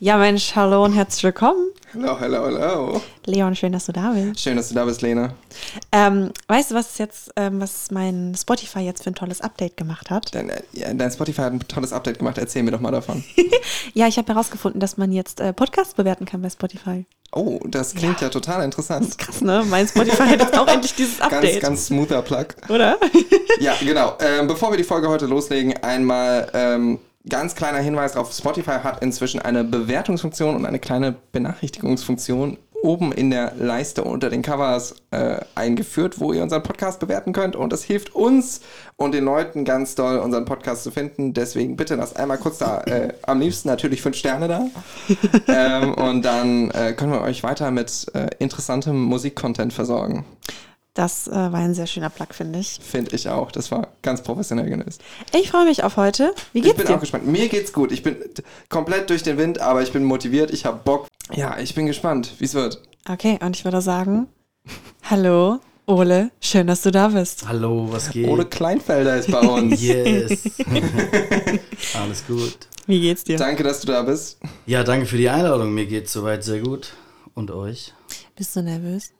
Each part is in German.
Ja, Mensch, hallo und herzlich willkommen. Hallo, hallo, hallo. Leon, schön, dass du da bist. Schön, dass du da bist, Lena. Ähm, weißt du, was jetzt, ähm, was mein Spotify jetzt für ein tolles Update gemacht hat? Dein, äh, ja, dein Spotify hat ein tolles Update gemacht. Erzähl mir doch mal davon. ja, ich habe herausgefunden, dass man jetzt äh, Podcasts bewerten kann bei Spotify. Oh, das klingt ja, ja total interessant. Krass, ne? Mein Spotify hat jetzt auch endlich dieses Update. Ganz, ganz smoother Plug. Oder? ja, genau. Ähm, bevor wir die Folge heute loslegen, einmal ähm, ganz kleiner Hinweis auf Spotify hat inzwischen eine Bewertungsfunktion und eine kleine Benachrichtigungsfunktion oben in der Leiste unter den Covers äh, eingeführt, wo ihr unseren Podcast bewerten könnt. Und das hilft uns und den Leuten ganz doll, unseren Podcast zu finden. Deswegen bitte lasst einmal kurz da, äh, am liebsten natürlich fünf Sterne da. ähm, und dann äh, können wir euch weiter mit äh, interessantem Musikcontent versorgen. Das äh, war ein sehr schöner Plug, finde ich. Finde ich auch. Das war ganz professionell gelöst. Ich freue mich auf heute. Wie geht's dir? Ich bin dir? auch gespannt. Mir geht's gut. Ich bin komplett durch den Wind, aber ich bin motiviert. Ich habe Bock. Ja, ich bin gespannt, wie es wird. Okay, und ich würde sagen, hallo, Ole, schön, dass du da bist. Hallo, was geht? Ole Kleinfelder ist bei uns. yes. Alles gut. Wie geht's dir? Danke, dass du da bist. Ja, danke für die Einladung. Mir geht's soweit sehr gut. Und euch? Bist du nervös?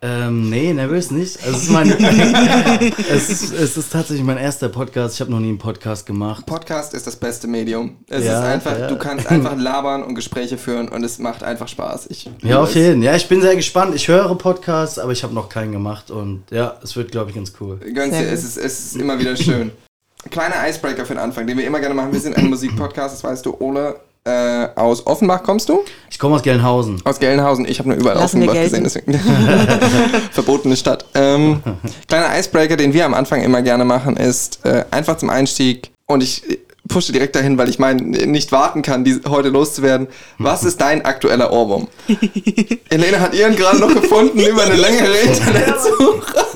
Ähm, nee, nervös nicht. Also es, ist mein, es, ist, es ist tatsächlich mein erster Podcast. Ich habe noch nie einen Podcast gemacht. Podcast ist das beste Medium. Es ja, ist einfach, ja. du kannst einfach labern und Gespräche führen und es macht einfach Spaß. Ich ja, auf jeden Fall. Ja, ich bin sehr gespannt. Ich höre Podcasts, aber ich habe noch keinen gemacht und ja, es wird, glaube ich, ganz cool. Dir, es ist, es ist immer wieder schön. Kleiner Icebreaker für den Anfang, den wir immer gerne machen. Wir sind ein Musikpodcast, das weißt du, Ole äh, aus Offenbach kommst du? Ich komme aus Gelnhausen. Aus Gelnhausen. Ich habe nur überall Lassen Offenbach gesehen, deswegen. Verbotene Stadt. Ähm, kleiner Icebreaker, den wir am Anfang immer gerne machen, ist äh, einfach zum Einstieg. Und ich pushe direkt dahin, weil ich meine, nicht warten kann, die heute loszuwerden. Was ist dein aktueller Ohrwurm? Helene hat ihren gerade noch gefunden über eine längere Internetsuche.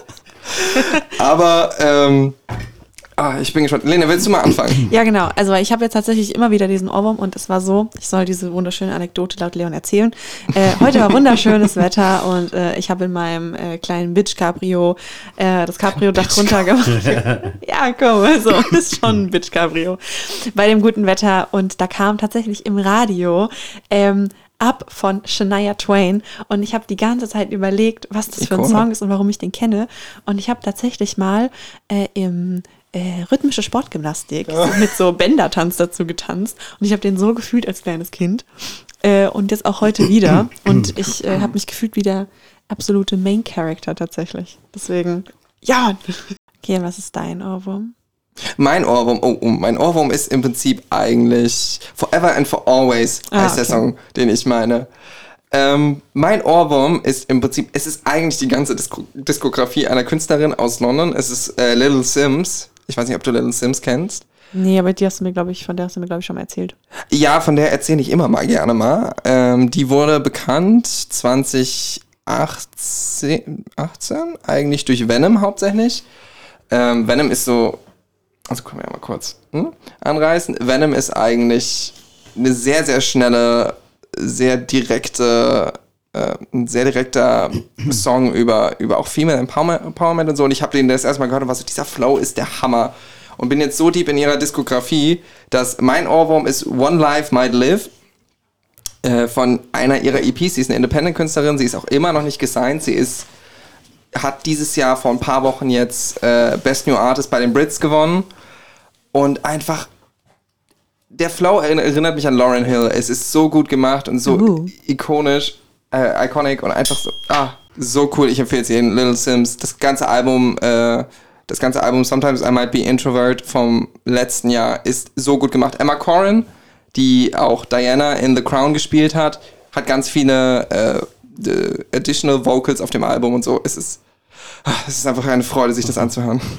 Aber ähm, Ah, ich bin gespannt. Lena, willst du mal anfangen? Ja, genau. Also ich habe jetzt tatsächlich immer wieder diesen Ohrwurm und es war so, ich soll diese wunderschöne Anekdote laut Leon erzählen. Äh, heute war wunderschönes Wetter und äh, ich habe in meinem äh, kleinen Bitch Cabrio äh, das Cabrio-Dach runtergemacht. ja, komm, also ist schon ein Bitch Cabrio. Bei dem guten Wetter und da kam tatsächlich im Radio ähm, ab von Shania Twain und ich habe die ganze Zeit überlegt, was das für ein Song ist und warum ich den kenne und ich habe tatsächlich mal äh, im äh, rhythmische Sportgymnastik oh. mit so Bändertanz dazu getanzt. Und ich habe den so gefühlt als kleines Kind. Äh, und jetzt auch heute wieder. Und ich äh, habe mich gefühlt wie der absolute Main Character tatsächlich. Deswegen, ja. Okay, was ist dein Ohrwurm? Mein Ohrwurm, oh, oh, mein Ohrwurm ist im Prinzip eigentlich Forever and for Always ah, heißt okay. der Song, den ich meine. Ähm, mein Ohrwurm ist im Prinzip, es ist eigentlich die ganze Disko Diskografie einer Künstlerin aus London. Es ist äh, Little Sims. Ich weiß nicht, ob du Little Sims kennst. Nee, aber die hast du mir, glaube ich, von der hast du mir, glaube ich, schon mal erzählt. Ja, von der erzähle ich immer mal gerne mal. Ähm, die wurde bekannt 2018 18, eigentlich durch Venom hauptsächlich. Ähm, Venom ist so, also können wir ja mal kurz hm, anreißen. Venom ist eigentlich eine sehr, sehr schnelle, sehr direkte äh, ein sehr direkter Song über, über auch Female Empowerment und so. Und ich habe den das erstmal gehört und war so, dieser Flow ist der Hammer. Und bin jetzt so deep in ihrer Diskografie, dass mein Ohrwurm ist One Life Might Live äh, von einer ihrer EPs. Sie ist eine Independent-Künstlerin, sie ist auch immer noch nicht gesigned. Sie ist, hat dieses Jahr vor ein paar Wochen jetzt äh, Best New Artist bei den Brits gewonnen. Und einfach der Flow erinnert mich an Lauren Hill. Es ist so gut gemacht und so uh. ikonisch äh, iconic und einfach so, ah, so cool. Ich empfehle es jedem. Little Sims, das ganze Album, äh, das ganze Album Sometimes I Might Be Introvert vom letzten Jahr ist so gut gemacht. Emma Corrin, die auch Diana in The Crown gespielt hat, hat ganz viele äh, additional Vocals auf dem Album und so. Es ist, ah, es ist einfach eine Freude, sich das anzuhören.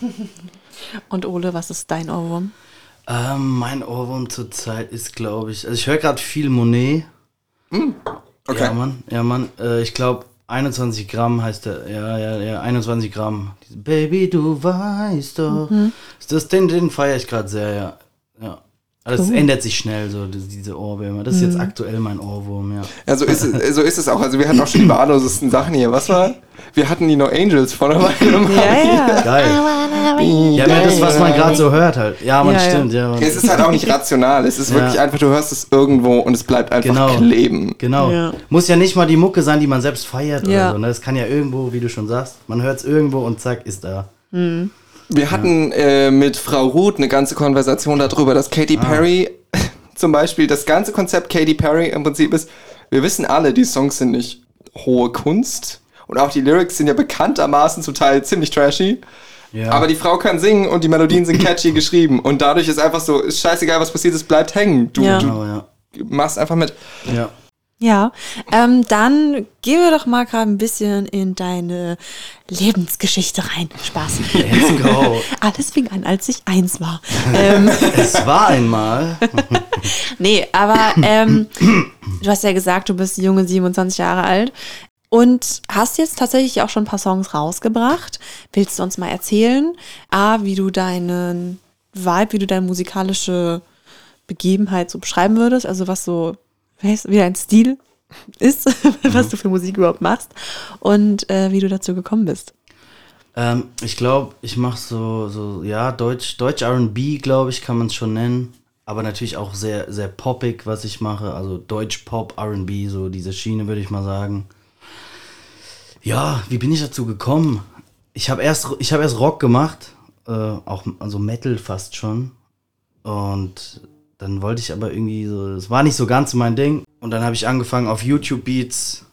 Und Ole, was ist dein Ohrwurm? Ähm, mein Ohrwurm zurzeit ist, glaube ich, also ich höre gerade viel Monet. Mm. Okay. Ja, Mann, ja, Mann. Äh, ich glaube, 21 Gramm heißt der. Ja, ja, ja, 21 Gramm. Baby, du weißt doch. Mhm. Das, den, den feiere ich gerade sehr, ja. ja. Also es ändert sich schnell, so die- diese Ohrwürmer. Das ist jetzt aktuell mein Ohrwurm, ja. Ja, so ist, es, so ist es auch. Also wir hatten auch schon die wahllosesten Sachen hier. Was war? Wir hatten die No Angels vor einer Weile gemacht. Ja, ja. Geil. Ja, aber das, was man gerade so hört halt. Ja, man Ja, ja. stimmt, ja. Es ist halt auch nicht rational. Es ist Ja. wirklich einfach, du hörst es irgendwo und es bleibt einfach Genau. kleben. Genau. Ja. Muss ja nicht mal die Mucke sein, die man selbst feiert Ja. oder so. Ne? Das kann ja irgendwo, wie du schon sagst, man hört es irgendwo und zack, ist da. Wir hatten äh, mit Frau Ruth eine ganze Konversation darüber, dass Katy Perry zum Beispiel, das ganze Konzept Katy Perry im Prinzip ist, wir wissen alle, die Songs sind nicht hohe Kunst und auch die Lyrics sind ja bekanntermaßen zum Teil ziemlich trashy. Ja. Aber die Frau kann singen und die Melodien sind catchy geschrieben und dadurch ist einfach so, ist scheißegal, was passiert, es bleibt hängen. Du, Ja. du Genau, ja. machst einfach mit. Ja. Ja, ähm, dann gehen wir doch mal gerade ein bisschen in deine Lebensgeschichte rein. Spaß. Let's go. Alles fing an, als ich eins war. ähm, es war einmal. nee, aber ähm, du hast ja gesagt, du bist junge 27 Jahre alt und hast jetzt tatsächlich auch schon ein paar Songs rausgebracht. Willst du uns mal erzählen, A, wie du deinen Vibe, wie du deine musikalische Begebenheit so beschreiben würdest? Also was so, wie heißt- wie dein Stil ist, was du für Musik überhaupt machst und äh, wie du dazu gekommen bist. Ähm, ich glaube, ich mache so, so, ja, Deutsch, Deutsch RB, glaube ich, kann man es schon nennen. Aber natürlich auch sehr, sehr poppig, was ich mache. Also Deutsch Pop, RB, so diese Schiene, würde ich mal sagen. Ja, wie bin ich dazu gekommen? Ich habe erst, ich hab erst Rock gemacht, äh, auch also Metal fast schon. Und dann wollte ich aber irgendwie so, es war nicht so ganz mein Ding. Und dann habe ich angefangen auf YouTube Beats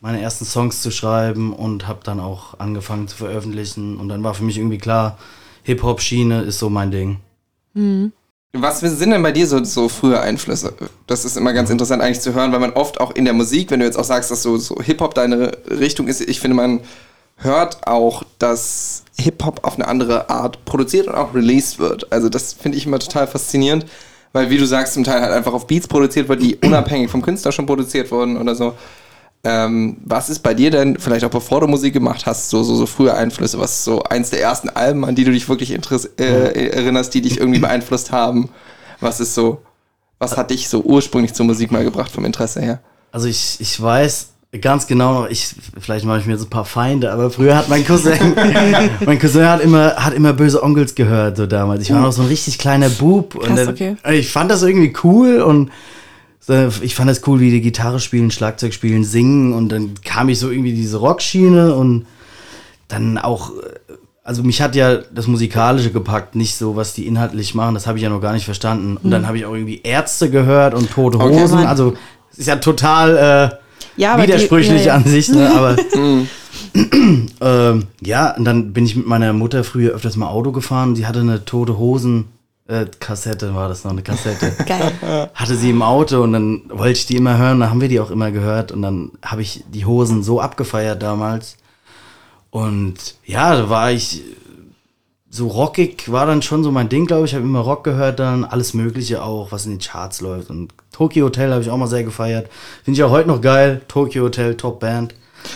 meine ersten Songs zu schreiben und habe dann auch angefangen zu veröffentlichen. Und dann war für mich irgendwie klar, Hip-Hop-Schiene ist so mein Ding. Was sind denn bei dir so, so frühe Einflüsse? Das ist immer ganz interessant eigentlich zu hören, weil man oft auch in der Musik, wenn du jetzt auch sagst, dass so, so Hip-Hop deine Richtung ist, ich finde, man hört auch, dass Hip-Hop auf eine andere Art produziert und auch released wird. Also das finde ich immer total faszinierend, weil wie du sagst, zum Teil halt einfach auf Beats produziert wird, die unabhängig vom Künstler schon produziert wurden oder so. Ähm, was ist bei dir denn, vielleicht auch bevor du Musik gemacht hast, so, so, so frühe Einflüsse? Was ist so eins der ersten Alben, an die du dich wirklich interess äh, erinnerst, die dich irgendwie beeinflusst haben? Was ist so, was hat dich so ursprünglich zur Musik mal gebracht vom Interesse her? Also ich, ich weiß ganz genau noch, ich, vielleicht mache ich mir jetzt ein paar Feinde, aber früher hat mein Cousin, mein Cousin hat immer, hat immer böse Onkels gehört, so damals. Ich war noch so ein richtig kleiner Bub. und Krass, dann, okay. Ich fand das irgendwie cool und so, ich fand das cool, wie die Gitarre spielen, Schlagzeug spielen, singen und dann kam ich so irgendwie diese Rockschiene und dann auch, äh, also mich hat ja das Musikalische gepackt, nicht so, was die inhaltlich machen, das habe ich ja noch gar nicht verstanden. Und dann habe ich auch irgendwie Ärzte gehört und Tote Okay. Hosen, also es ist ja total äh, Ja, aber die- widersprüchlich ja, ja. an sich, ne? aber ähm, ja, und dann bin ich mit meiner Mutter früher öfters mal Auto gefahren, sie hatte eine Tote Hosen äh, Kassette, war das noch eine Kassette Geil. hatte sie im Auto und dann wollte ich die immer hören, dann haben wir die auch immer gehört und dann habe ich die Hosen so abgefeiert damals. Und ja, da war ich so rockig, war dann schon so mein Ding, glaube ich. Ich habe immer Rock gehört, dann alles Mögliche auch, was in den Charts läuft. Und Tokyo Hotel habe ich auch mal sehr gefeiert. Finde ich auch heute noch geil. Tokyo Hotel, Top Band.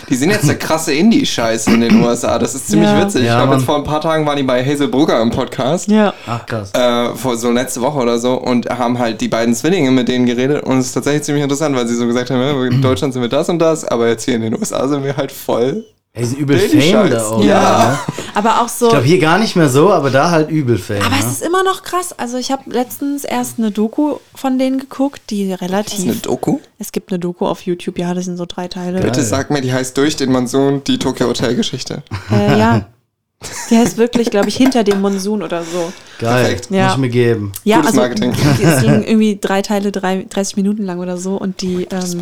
Die sind jetzt eine krasse Indie-Scheiße in den USA. Das ist ziemlich Ja. witzig. Ja, ich glaube, jetzt vor ein paar Tagen waren die bei Hazel Brugger im Podcast. Ja. Ach krass. Äh, vor so letzte Woche oder so und haben halt die beiden Zwillinge mit denen geredet und es ist tatsächlich ziemlich interessant, weil sie so gesagt haben, ja, in Deutschland sind wir das und das, aber jetzt hier in den USA sind wir halt voll. Ey, die sind übel Fame da auch. Ja. Ne? Aber auch so. Ich glaube hier gar nicht mehr so, aber da halt übel Fame. Aber es ne? ist immer noch krass. Also ich habe letztens erst eine Doku von denen geguckt, die Ist eine relativ. Doku? Es gibt eine Doku auf YouTube, ja, das sind so drei Teile. Bitte sag mir, die heißt durch den Monsun die Tokyo Hotel Geschichte. Äh, ja. Die heißt wirklich, glaube ich, hinter dem Monsun oder so. Geil. Perfekt. Ja. Muss ich mir geben. Ja, Gutes also Marketing. die ist irgendwie drei Teile, drei, 30 Minuten lang oder so und die ähm,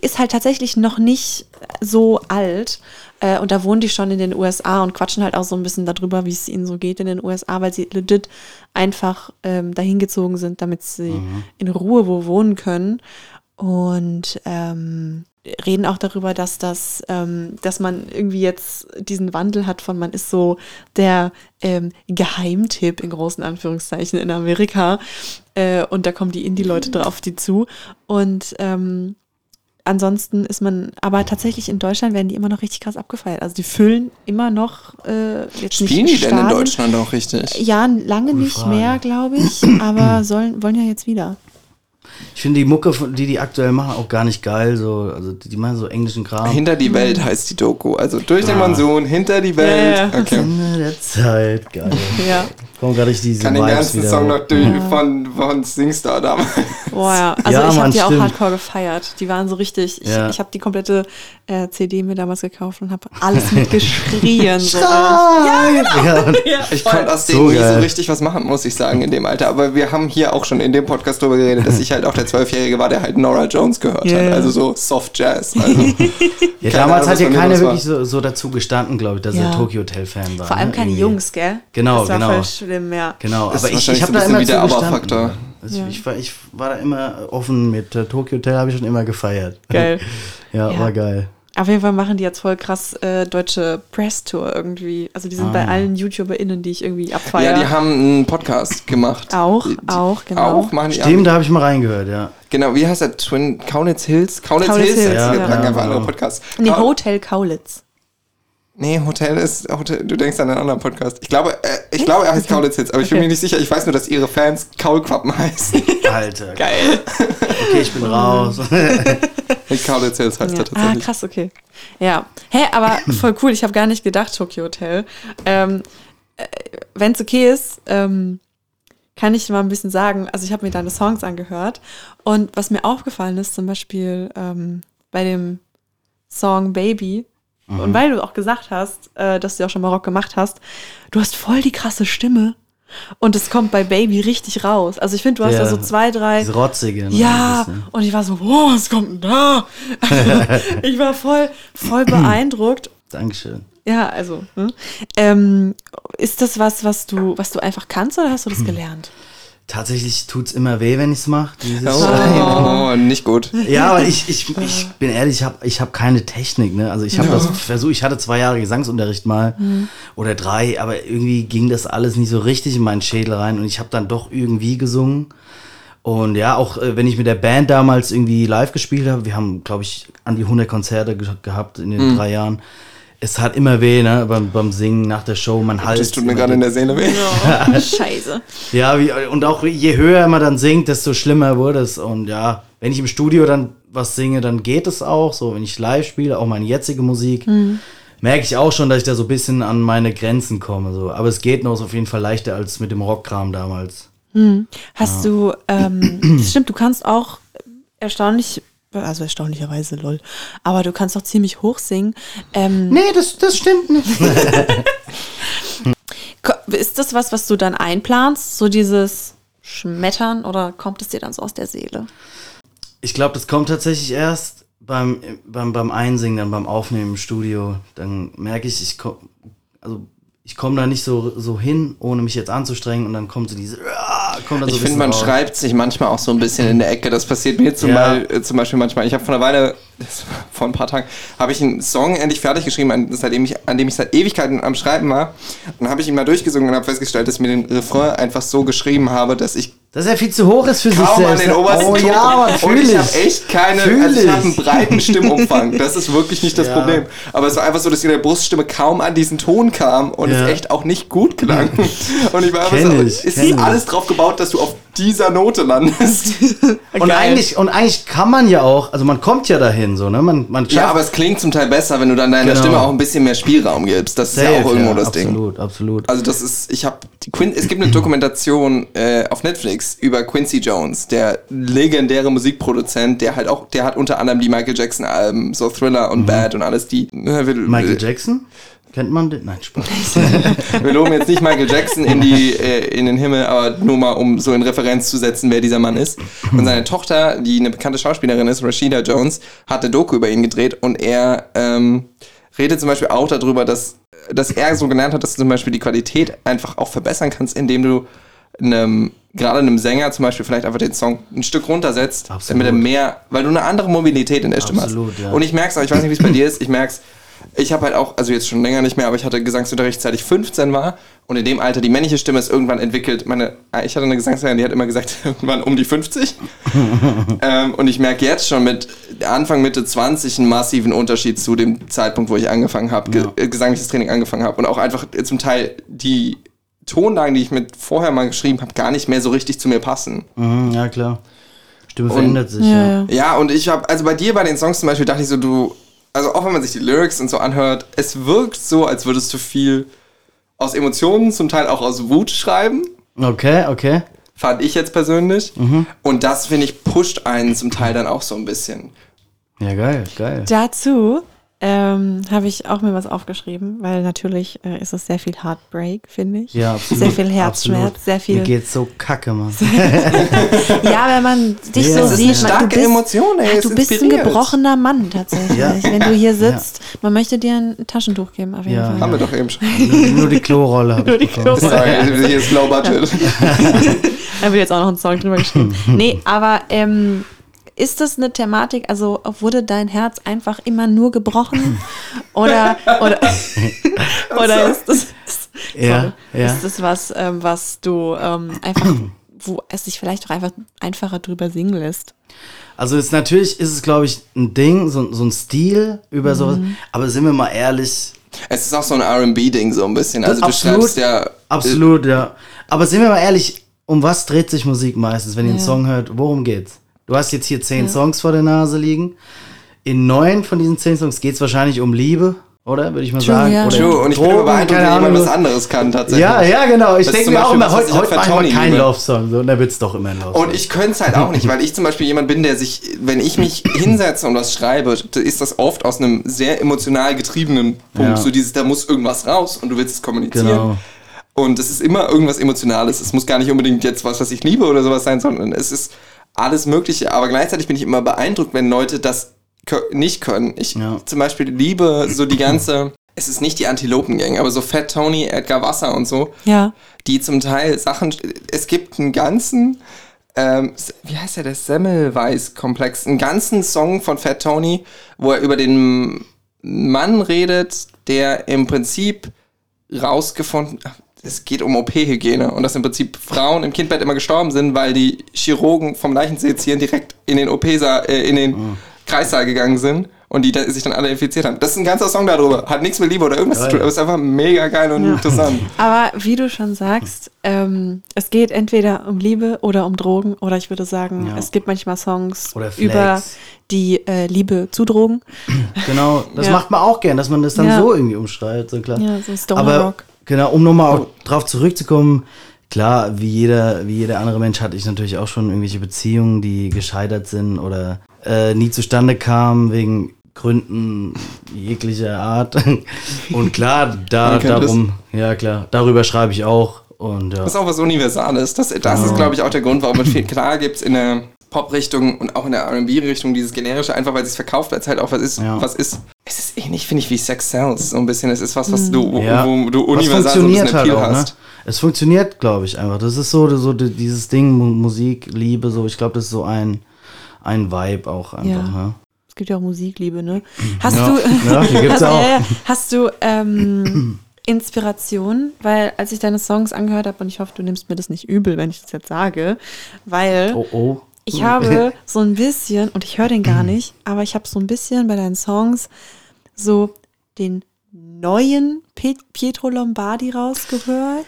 ist halt tatsächlich noch nicht so alt. Äh, und da wohnen die schon in den USA und quatschen halt auch so ein bisschen darüber, wie es ihnen so geht in den USA, weil sie legit einfach ähm, dahin gezogen sind, damit sie in Ruhe wo wohnen können. Und ähm, reden auch darüber, dass das, ähm, dass man irgendwie jetzt diesen Wandel hat von man ist so der ähm, Geheimtipp in großen Anführungszeichen in Amerika äh, und da kommen die Indie-Leute drauf die zu. Und ähm, ansonsten ist man, aber tatsächlich in Deutschland werden die immer noch richtig krass abgefeiert. Also die füllen immer noch äh, jetzt Spielen nicht die denn in. Deutschland auch richtig? Ja, lange Gute nicht Frage. mehr, glaube ich, aber sollen, wollen ja jetzt wieder. Ich finde die Mucke, die die aktuell machen, auch gar nicht geil. So, also die, die machen so englischen Kram. Hinter die Welt heißt die Doku. Also durch den Monsun, hinter die Welt. Ja, ja. Okay. Ende der Zeit, geil. Ja. Kommen gerade diese Kann den ganzen wieder Song noch durch von, von Singstar damals. Boah, ja. Also Ja, ich habe die auch stimmt. hardcore gefeiert. Die waren so richtig. Ich, Ja. ich habe die komplette äh, CD mir damals gekauft und habe alles mitgeschrien. so. Ja, genau. Ich konnte aus So dem nie so richtig was machen, muss ich sagen, in dem Alter. Aber wir haben hier auch schon in dem Podcast drüber geredet, dass ich halt auch der Zwölfjährige war, der halt Nora Jones gehört Ja, hat. ja. Also so Soft Jazz. Also, Ja, damals Ahnung, hat ja keiner wirklich so, so dazu gestanden, glaube ich, dass Ja. er Tokyo Hotel Fan war. Vor allem ne, keine irgendwie. Jungs, gell? Genau, das war genau. Schlimm, ja. Genau, Ist aber ich, ich habe so da immer bisschen zu wie der gestanden. Aber-Faktor. Also Ja. ich, war, ich war da immer offen mit äh, Tokyo Hotel, habe ich schon immer gefeiert. Geil. ja, Ja. war geil. Auf jeden Fall machen die jetzt voll krass äh, deutsche Press-Tour irgendwie. Also die sind bei Ah. allen YouTuberInnen, die ich irgendwie abfeiere. ja, die haben einen Podcast gemacht. Auch, Die, die, auch, genau. Auch machen die Stimmt, da habe ich mal reingehört, ja. Genau, wie heißt der? Twin Kaunitz Hills? Kaunitz, Kaunitz Hills? Hills, Ja, wir ja. einfach Ja, andere. Podcasts. Nee, Hotel Kaulitz. Nee, Hotel ist, Hotel, du denkst an einen anderen Podcast. Ich glaube, äh, ich glaube, er heißt Kaulitz Hills, aber ich bin Okay. mir nicht sicher. Ich weiß nur, dass ihre Fans Kaulquappen heißen. Alter. Geil. Okay, ich bin raus. Kaulitz Hills heißt Ja. er Ah, tatsächlich. krass, okay. Ja. Hä, aber voll cool. Ich habe gar nicht gedacht, Tokyo Hotel. Ähm, Wenn es okay ist, ähm, kann ich mal ein bisschen sagen, also ich habe mir deine Songs angehört und was mir aufgefallen ist, zum Beispiel ähm, bei dem Song Baby, und weil du auch gesagt hast, äh, dass du auch schon mal Rock gemacht hast, du hast voll die krasse Stimme und es kommt bei Baby richtig raus. Also ich finde, du hast Ja. da so zwei, drei Diese rotzige. ne, ja, bisschen. und ich war so, wow, was kommt denn da? Also, ich war voll, voll beeindruckt. Dankeschön. Ja, also, ne? ähm, ist das was, was du, was du einfach kannst oder hast du das gelernt? Tatsächlich tut's immer weh, wenn ich's mache. Oh, oh, nicht gut. Ja, aber ich, ich, ich bin ehrlich, ich habe ich hab keine Technik. Ne? Also ich habe das versucht, ich hatte zwei Jahre Gesangsunterricht mal oder drei, aber irgendwie ging das alles nicht so richtig in meinen Schädel rein und ich habe dann doch irgendwie gesungen. Und ja, auch äh, wenn ich mit der Band damals irgendwie live gespielt habe, wir haben, glaube ich, an die 100 Konzerte ge gehabt in den drei Jahren. Es hat immer weh, ne, beim, beim Singen nach der Show, mein Hals. Das tut mir gerade in der Seele weh. Scheiße. Ja, wie, und auch je höher man dann singt, desto schlimmer wurde es. Und ja, wenn ich im Studio dann was singe, dann geht es auch. So, wenn ich live spiele, auch meine jetzige Musik, merke ich auch schon, dass ich da so ein bisschen an meine Grenzen komme. So. Aber es geht noch ist auf jeden Fall leichter als mit dem Rockkram damals. Hast du, ähm, das stimmt, du kannst auch erstaunlich, also erstaunlicherweise, lol, aber du kannst auch ziemlich hoch singen. Ähm, Nee, das, das stimmt nicht. ist das was, was du dann einplanst, so dieses Schmettern oder kommt es dir dann so aus der Seele? Ich glaube, das kommt tatsächlich erst beim, beim, beim Einsingen, dann beim Aufnehmen im Studio. Dann merke ich, ich komme also ich komme da nicht so, so hin, ohne mich jetzt anzustrengen und dann kommt so diese. Kommt dann so Ich finde, man raus. schreibt sich manchmal auch so ein bisschen in der Ecke. Das passiert mir zum, Ja. Mal, äh, zum Beispiel manchmal. Ich habe vor einer Weile, vor ein paar Tagen, habe ich einen Song endlich fertig geschrieben, an, seitdem ich, an dem ich seit Ewigkeiten am Schreiben war. Und dann habe ich ihn mal durchgesungen und habe festgestellt, dass ich mir den Refrain einfach so geschrieben habe, dass ich Dass er viel zu hoch ist für sich kaum an selbst. den obersten oh Ton ja, komme. aber Und fühl ich habe echt keine, Fühl also ich habe einen breiten Stimmumfang. Das ist wirklich nicht das Ja. Problem. Aber es war einfach so, dass in der Bruststimme kaum an diesen Ton kam und Ja. es echt auch nicht gut klang. Und ich war einfach so, ich, ist alles drauf gebaut, dass du auf dieser Note landest. Und eigentlich, und eigentlich kann man ja auch, also man kommt ja dahin, so, ne? Man, man Ja, aber es klingt zum Teil besser, wenn du dann deiner Genau. Stimme auch ein bisschen mehr Spielraum gibst. Das ist ja Safe, auch irgendwo das Ding. Absolut, absolut. Also das ist, ich habe, es gibt eine Dokumentation äh, auf Netflix über Quincy Jones, der legendäre Musikproduzent, der halt auch, der hat unter anderem die Michael Jackson Alben, so Thriller und Bad und alles die. äh, Michael Jackson? Kennt man den? Nein, Spaß. wir loben jetzt nicht Michael Jackson in die äh, in den Himmel, aber nur mal um so in Referenz zu setzen, wer dieser Mann ist. Und seine Tochter, die eine bekannte Schauspielerin ist, Rashida Jones, hat eine Doku über ihn gedreht und er ähm, redet zum Beispiel auch darüber, dass dass er so gelernt hat, dass du zum Beispiel die Qualität einfach auch verbessern kannst, indem du einem, gerade einem Sänger zum Beispiel vielleicht einfach den Song ein Stück runtersetzt, Absolut. damit er mehr, weil du eine andere Mobilität in der Stimme Absolut, hast. ja. Und ich merke es auch, ich weiß nicht, wie es bei dir ist, ich merke es, ich habe halt auch, also jetzt schon länger nicht mehr, aber ich hatte Gesangsunterricht, seit ich 15 war und in dem Alter, die männliche Stimme ist irgendwann entwickelt. Meine, ich hatte eine Gesangslehrerin, die hat immer gesagt, irgendwann um die 50. ähm, und ich merke jetzt schon mit Anfang, Mitte 20 einen massiven Unterschied zu dem Zeitpunkt, wo ich angefangen habe, ge äh, gesangliches Training angefangen habe. Und auch einfach zum Teil die Tonlagen, die ich mit vorher mal geschrieben habe, gar nicht mehr so richtig zu mir passen. Mhm, ja, klar. Stimme verändert sich, Ja, ja. ja. Ja, und ich habe, also bei dir bei den Songs zum Beispiel, dachte ich so, du, also auch wenn man sich die Lyrics und so anhört, es wirkt so, als würdest du viel aus Emotionen, zum Teil auch aus Wut schreiben. Okay, okay. Fand ich jetzt persönlich. Und das, finde ich, pusht einen zum Teil dann auch so ein bisschen. Ja, geil, geil. Dazu ähm, habe ich auch mir was aufgeschrieben, weil natürlich äh, ist es sehr viel Heartbreak, finde ich. Ja, absolut. Sehr viel Herzschmerz, absolut. sehr viel. Mir geht's so kacke, Mann. Ja, wenn man dich Ja. so ist sieht, eine man, du starke bist, Emotion, ey, ja, du bist ein gebrochener Mann tatsächlich. Ja. Wenn du hier sitzt, man möchte dir ein Taschentuch geben, auf jeden Ja. Fall. Haben wir doch eben schon. nur, nur die Klorolle habe Nur die ich bekommen. Klorolle. Sorry, hier ist Low Budget. Da wird jetzt auch noch ein Song drüber geschrieben. nee, aber ähm, ist das eine Thematik, also wurde dein Herz einfach immer nur gebrochen? Oder, oder, oder ist das, Ja, sorry, ja. ist das was, ähm, was du ähm, einfach, wo es sich vielleicht auch einfach einfacher drüber singen lässt? Also ist natürlich ist es, glaube ich, ein Ding, so, so ein Stil über sowas. Mhm. Aber sind wir mal ehrlich, Es ist auch so ein RB-Ding, so ein bisschen. Also, du Absolut. schreibst ja. absolut, ja. Aber sind wir mal ehrlich, um was dreht sich Musik meistens, wenn ihr einen Ja. Song hört? Worum geht's? Du hast jetzt hier zehn Songs vor der Nase liegen. In neun von diesen zehn Songs geht's wahrscheinlich um Liebe, oder? Würde ich mal True, sagen. ja. Oder True, und ich bin Drogen, immer beeindruckt, keine wenn jemand Ahnung. was anderes kann, tatsächlich. Ja, ja, genau. Ich denke mir auch immer, heute, heute für mache ich Tony mal keinen. Love-Song. So, und da wird's doch immer ein Love-Song. Und ich könnte es halt auch nicht, weil ich zum Beispiel jemand bin, der sich, wenn ich mich hinsetze und was schreibe, ist das oft aus einem sehr emotional getriebenen Punkt. Ja. So dieses, da muss irgendwas raus und du willst es kommunizieren. Genau. Und es ist immer irgendwas Emotionales. Es muss gar nicht unbedingt jetzt was, was ich liebe oder sowas sein, sondern es ist alles Mögliche. Aber gleichzeitig bin ich immer beeindruckt, wenn Leute das kö- nicht können. Ich Ja. zum Beispiel liebe so die ganze, es ist nicht die Antilopengang, aber so Fat Tony, Edgar Wasser und so Ja. die zum Teil Sachen. Es gibt einen ganzen, ähm, wie heißt der, der Semmelweis-Komplex, einen ganzen Song von Fat Tony, wo er über den Mann redet, der im Prinzip rausgefunden. Es geht um OP-Hygiene und dass im Prinzip Frauen im Kindbett immer gestorben sind, weil die Chirurgen vom Leichensezieren direkt in den OP-Saal, äh, in den Kreissaal gegangen sind und die da, sich dann alle infiziert haben. Das ist ein ganzer Song darüber. Hat nichts mit Liebe oder irgendwas zu tun, aber ist einfach mega geil und interessant. Aber wie du schon sagst, ähm, es geht entweder um Liebe oder um Drogen oder ich würde sagen, Ja. es gibt manchmal Songs über die äh, Liebe zu Drogen. Genau, das Ja. macht man auch gern, dass man das dann Ja. so irgendwie umschreibt, so klar. Ja, so Stoner Aber Rock. Genau, um nochmal auch drauf zurückzukommen, klar, wie jeder, wie jeder andere Mensch hatte ich natürlich auch schon irgendwelche Beziehungen, die gescheitert sind oder äh, nie zustande kamen wegen Gründen jeglicher Art. Und klar, da darum, ja klar, darüber schreibe ich auch. Und ja. Das ist auch was Universales. Das, das ist, glaube ich, auch der Grund, warum es viel klar gibt in der Pop-Richtung und auch in der R&B-Richtung dieses generische, einfach weil es verkauft, weil es halt auch was ist, Ja. was ist. Es ist ähnlich, finde ich, wie Sex Sells. So ein bisschen. Es ist was, was du, wo, Ja. wo du Was universal so ein funktioniert bisschen halt auch, ne? hast. Es funktioniert, glaube ich, einfach. Das ist so, so die- dieses Ding, Mu- Musik, Liebe, so. Ich glaube, das ist so ein, ein Vibe auch einfach, Ja. ne? Es gibt ja auch Musikliebe, ne? Hast Ja. du, Ja, die gibt's hast, auch. ja, ja. hast du ähm, Inspiration? Weil als ich deine Songs angehört habe, und ich hoffe, du nimmst mir das nicht übel, wenn ich das jetzt sage, weil Oh, oh. Ich habe so ein bisschen, und ich höre den gar nicht, aber ich habe so ein bisschen bei deinen Songs so den neuen Pietro Lombardi rausgehört.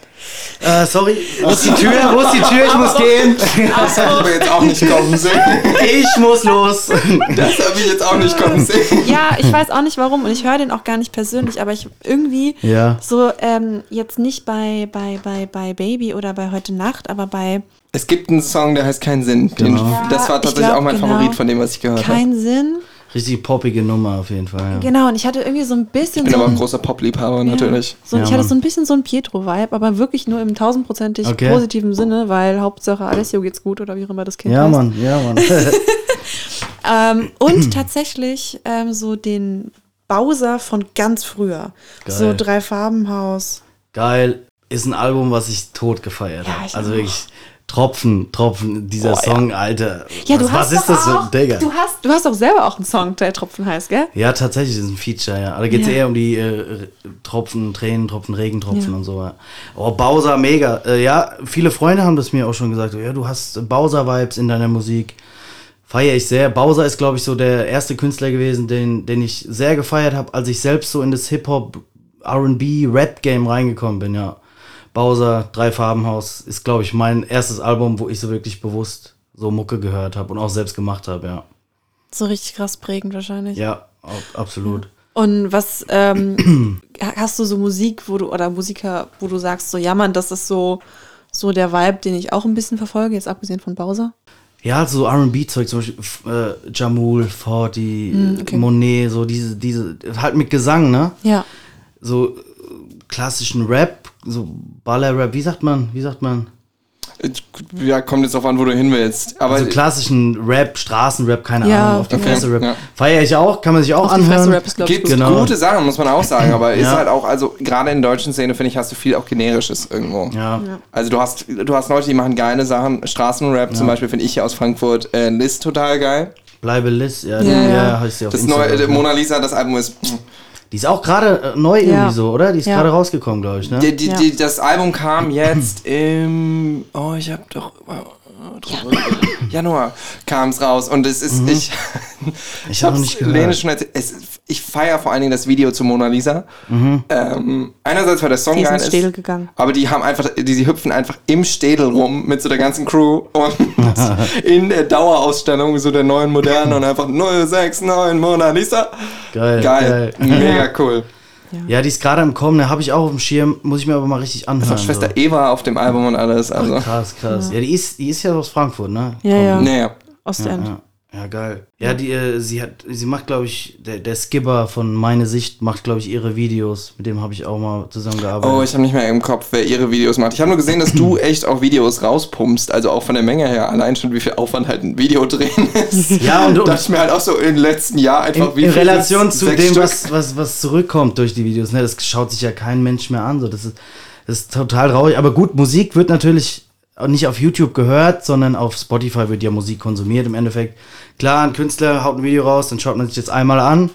Äh, sorry, wo ist die Tür? Wo ist die Tür? Ich muss gehen. Das habe ich aber jetzt auch nicht kommen sehen. Ich muss los. Das habe ich jetzt auch nicht kommen sehen. Ja, ich weiß auch nicht warum und ich höre den auch gar nicht persönlich, aber ich irgendwie Ja. so ähm, jetzt nicht bei, bei, bei, bei Baby oder bei Heute Nacht, aber bei Es gibt einen Song, der heißt Kein Sinn. Den, Genau. das war ich tatsächlich glaub, auch mein genau. Favorit von dem, was ich gehört habe. Kein Sinn. Richtig poppige Nummer auf jeden Fall. Ja. Genau, und ich hatte irgendwie so ein bisschen Ich bin so aber auch ein, großer Pop-Liebhaber, ja, natürlich. so, Ja, ich hatte Mann. so ein bisschen so ein Pietro-Vibe, aber wirklich nur im tausendprozentig Okay. positiven Sinne, weil Hauptsache Alessio geht's gut oder wie auch immer das Kind Ja, heißt. Mann, ja, Mann. Ähm, und tatsächlich ähm, so den Bowser von ganz früher. Geil. So drei Farbenhaus. Geil. Ist ein Album, was ich tot gefeiert Ja, habe. ich Also auch. wirklich Tropfen, Tropfen, dieser ja. Song, Alter. Ja, du was, hast was ist doch das für auch, ein Digga? Du hast, du hast doch selber auch einen Song, der Tropfen heißt, gell? Ja, tatsächlich ist ein Feature, ja. Aber da geht es Ja. eher um die äh, Tropfen, Tränen, Tropfen, Regentropfen Ja. und so. Ja. Oh, Bowser, mega. Äh, ja, viele Freunde haben das mir auch schon gesagt. Ja, du hast Bowser-Vibes in deiner Musik. Feiere ich sehr. Bowser ist, glaube ich, so der erste Künstler gewesen, den, den ich sehr gefeiert habe, als ich selbst so in das Hip-Hop, RB, Rap-Game reingekommen bin, ja. Bowser, Drei Farbenhaus ist, glaube ich, mein erstes Album, wo ich so wirklich bewusst so Mucke gehört habe und auch selbst gemacht habe, ja. So richtig krass prägend wahrscheinlich. Ja, ab- absolut. Und was ähm, hast du so Musik, wo du oder Musiker, wo du sagst, so ja Mann, das ist so so der Vibe, den ich auch ein bisschen verfolge, jetzt abgesehen von Bowser. Ja, so RB-Zeug, zum Beispiel äh, Jamul, Forti, Hm, okay. Monet, so diese, diese, halt mit Gesang, ne? Ja. So äh, klassischen Rap, so Baller-Rap, wie sagt man, wie sagt man? Ja, kommt jetzt drauf an, wo du hin willst. Aber Also klassischen Rap, Straßenrap, keine Ja, Ahnung, auf die okay. Fresse Rap. Ja. Feier ich auch, kann man sich auch Auf anhören. Rap ist, glaube ich, gibt gut. Genau. gute Sachen, muss man auch sagen, aber ist Ja. halt auch, also gerade in der deutschen Szene, finde ich, hast du viel auch generisches irgendwo. Ja. Also du hast, du hast Leute, die machen geile Sachen, Straßenrap zum Beispiel finde ich hier aus Frankfurt, äh, Liz total geil. Bleibe Liz, ja, Ja, ja, ja. heißt sie auf Das Instagram. neue, äh, Mona Lisa, das Album ist, Die ist auch gerade äh, neu Ja. irgendwie so, oder? Die ist Ja. gerade rausgekommen, glaube ich, ne? die, die, Ja. die, das Album kam jetzt im, oh, ich hab doch, Januar kam es raus und es ist, ich, Ich hab noch hab's nicht gehört. Lene schon erzählt, es, ich feiere vor allen Dingen das Video zu Mona Lisa. Ähm, einerseits, weil der Song Die ist geil ist, Städel gegangen. aber die haben einfach, die, sie hüpfen einfach im Städel rum mit so der ganzen Crew und in der Dauerausstellung so der neuen Moderne und einfach 069 Mona Lisa. Geil, Geil, geil. mega cool. Ja, die ist gerade am Kommen, da habe ich auch auf dem Schirm, muss ich mir aber mal richtig anhören. Das ist auch Schwester so. Eva auf dem Album und alles. Also, Krass, krass. Ja, die ist, die ist ja aus Frankfurt, ne? Ja, ja. naja. Ostend. Ja, ja geil. Ja, die, äh, sie hat, sie macht, glaube ich, der, der Skipper von Meine Sicht macht, glaube ich, ihre Videos. Mit dem habe ich auch mal zusammengearbeitet. Oh, ich habe nicht mehr im Kopf, wer ihre Videos macht. Ich habe nur gesehen, dass du echt auch Videos rauspumpst. Also auch von der Menge her. Allein schon, wie viel Aufwand halt ein Video drehen ist. Ja, und- da dachte ich mir halt auch so im letzten Jahr einfach, in, wie in Relation zu dem, Stück? was, was, was zurückkommt durch die Videos, ne? Das schaut sich ja kein Mensch mehr an. So. Das, ist, das ist total traurig. Aber gut, Musik wird natürlich nicht auf YouTube gehört, sondern auf Spotify wird ja Musik konsumiert im Endeffekt. Klar, ein Künstler haut ein Video raus, dann schaut man sich das einmal an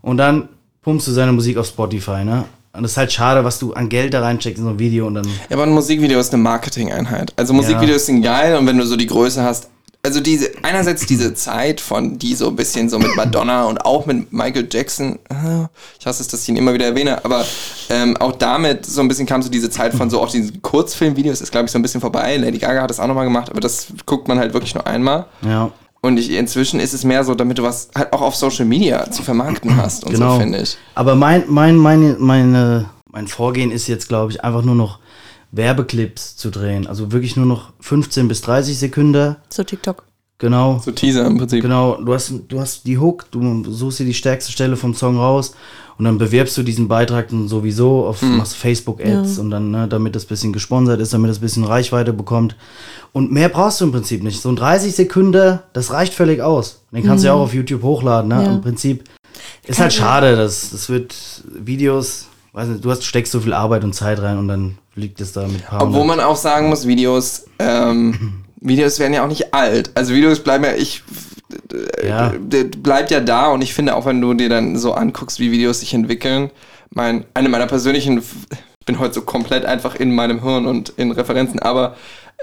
und dann pumpst du seine Musik auf Spotify, ne? Und das ist halt schade, was du an Geld da reinsteckst in so ein Video und dann. Ja, aber ein Musikvideo ist eine Marketing-Einheit. Also Musikvideos sind geil und wenn du so die Größe hast, also diese, einerseits diese Zeit von, die so ein bisschen so mit Madonna und auch mit Michael Jackson, äh, ich hasse es, dass ich ihn immer wieder erwähne, aber ähm, auch damit so ein bisschen kam so diese Zeit von so auch diesen Kurzfilmvideos, ist glaube ich so ein bisschen vorbei. Lady Gaga hat das auch nochmal gemacht, aber das guckt man halt wirklich nur einmal. Ja. Und ich, inzwischen ist es mehr so, damit du was halt auch auf Social Media zu vermarkten hast und Genau. so, finde ich. Aber mein, mein, meine, meine, mein Vorgehen ist jetzt, glaube ich, einfach nur noch Werbeclips zu drehen. Also wirklich nur noch 15 bis 30 Sekunden. So TikTok. Genau. So Teaser im Prinzip. Genau, du hast, du hast die Hook, du suchst dir die stärkste Stelle vom Song raus und dann bewirbst du diesen Beitrag dann sowieso auf machst Facebook-Ads und dann, ne, damit das bisschen gesponsert ist, damit das bisschen Reichweite bekommt. Und mehr brauchst du im Prinzip nicht. So ein 30 Sekunden, das reicht völlig aus. Den kannst du ja auch auf YouTube hochladen, ne? Ja. Im Prinzip ist halt schade, dass das wird Videos, weiß nicht, du hast, steckst so viel Arbeit und Zeit rein und dann liegt es da mit paar Obwohl man auch sagen muss, Videos, ähm, Videos werden ja auch nicht alt. Also Videos bleiben ja, ich, Ja. d- d- bleibt ja da und ich finde auch, wenn du dir dann so anguckst, wie Videos sich entwickeln, mein, eine meiner persönlichen, ich bin heute so komplett einfach in meinem Hirn und in Referenzen, aber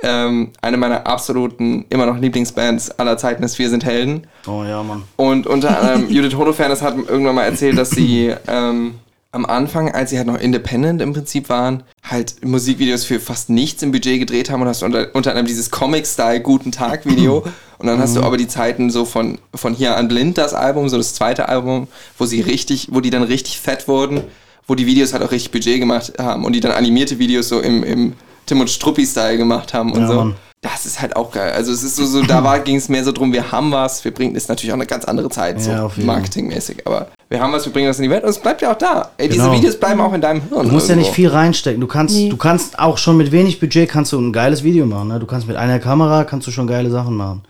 ähm, eine meiner absoluten, immer noch Lieblingsbands aller Zeiten ist Wir sind Helden. Oh ja, Mann. Und unter anderem Judith Holofernes hat irgendwann mal erzählt, dass sie ähm, am Anfang, als sie halt noch independent im Prinzip waren, halt Musikvideos für fast nichts im Budget gedreht haben und hast unter, unter anderem dieses Comic-Style Guten Tag-Video. Und dann hast du aber die Zeiten so von, von hier an blind, das Album, so das zweite Album, wo sie richtig, wo die dann richtig fett wurden, wo die Videos halt auch richtig Budget gemacht haben und die dann animierte Videos so im, im Tim und Struppi-Style gemacht haben und Ja, so. Mann. Das ist halt auch geil. Also es ist so, so da ging es mehr so drum, wir haben was, wir bringen, ist natürlich auch eine ganz andere Zeit, so Ja, Fall. marketingmäßig, aber wir haben was, wir bringen das in die Welt und es bleibt ja auch da. Ey, diese Genau. Videos bleiben auch in deinem Hirn. Du musst ja nicht irgendwo. viel reinstecken. Du kannst, Nee. du kannst auch schon mit wenig Budget kannst du ein geiles Video machen. Ne? Du kannst mit einer Kamera kannst du schon geile Sachen machen.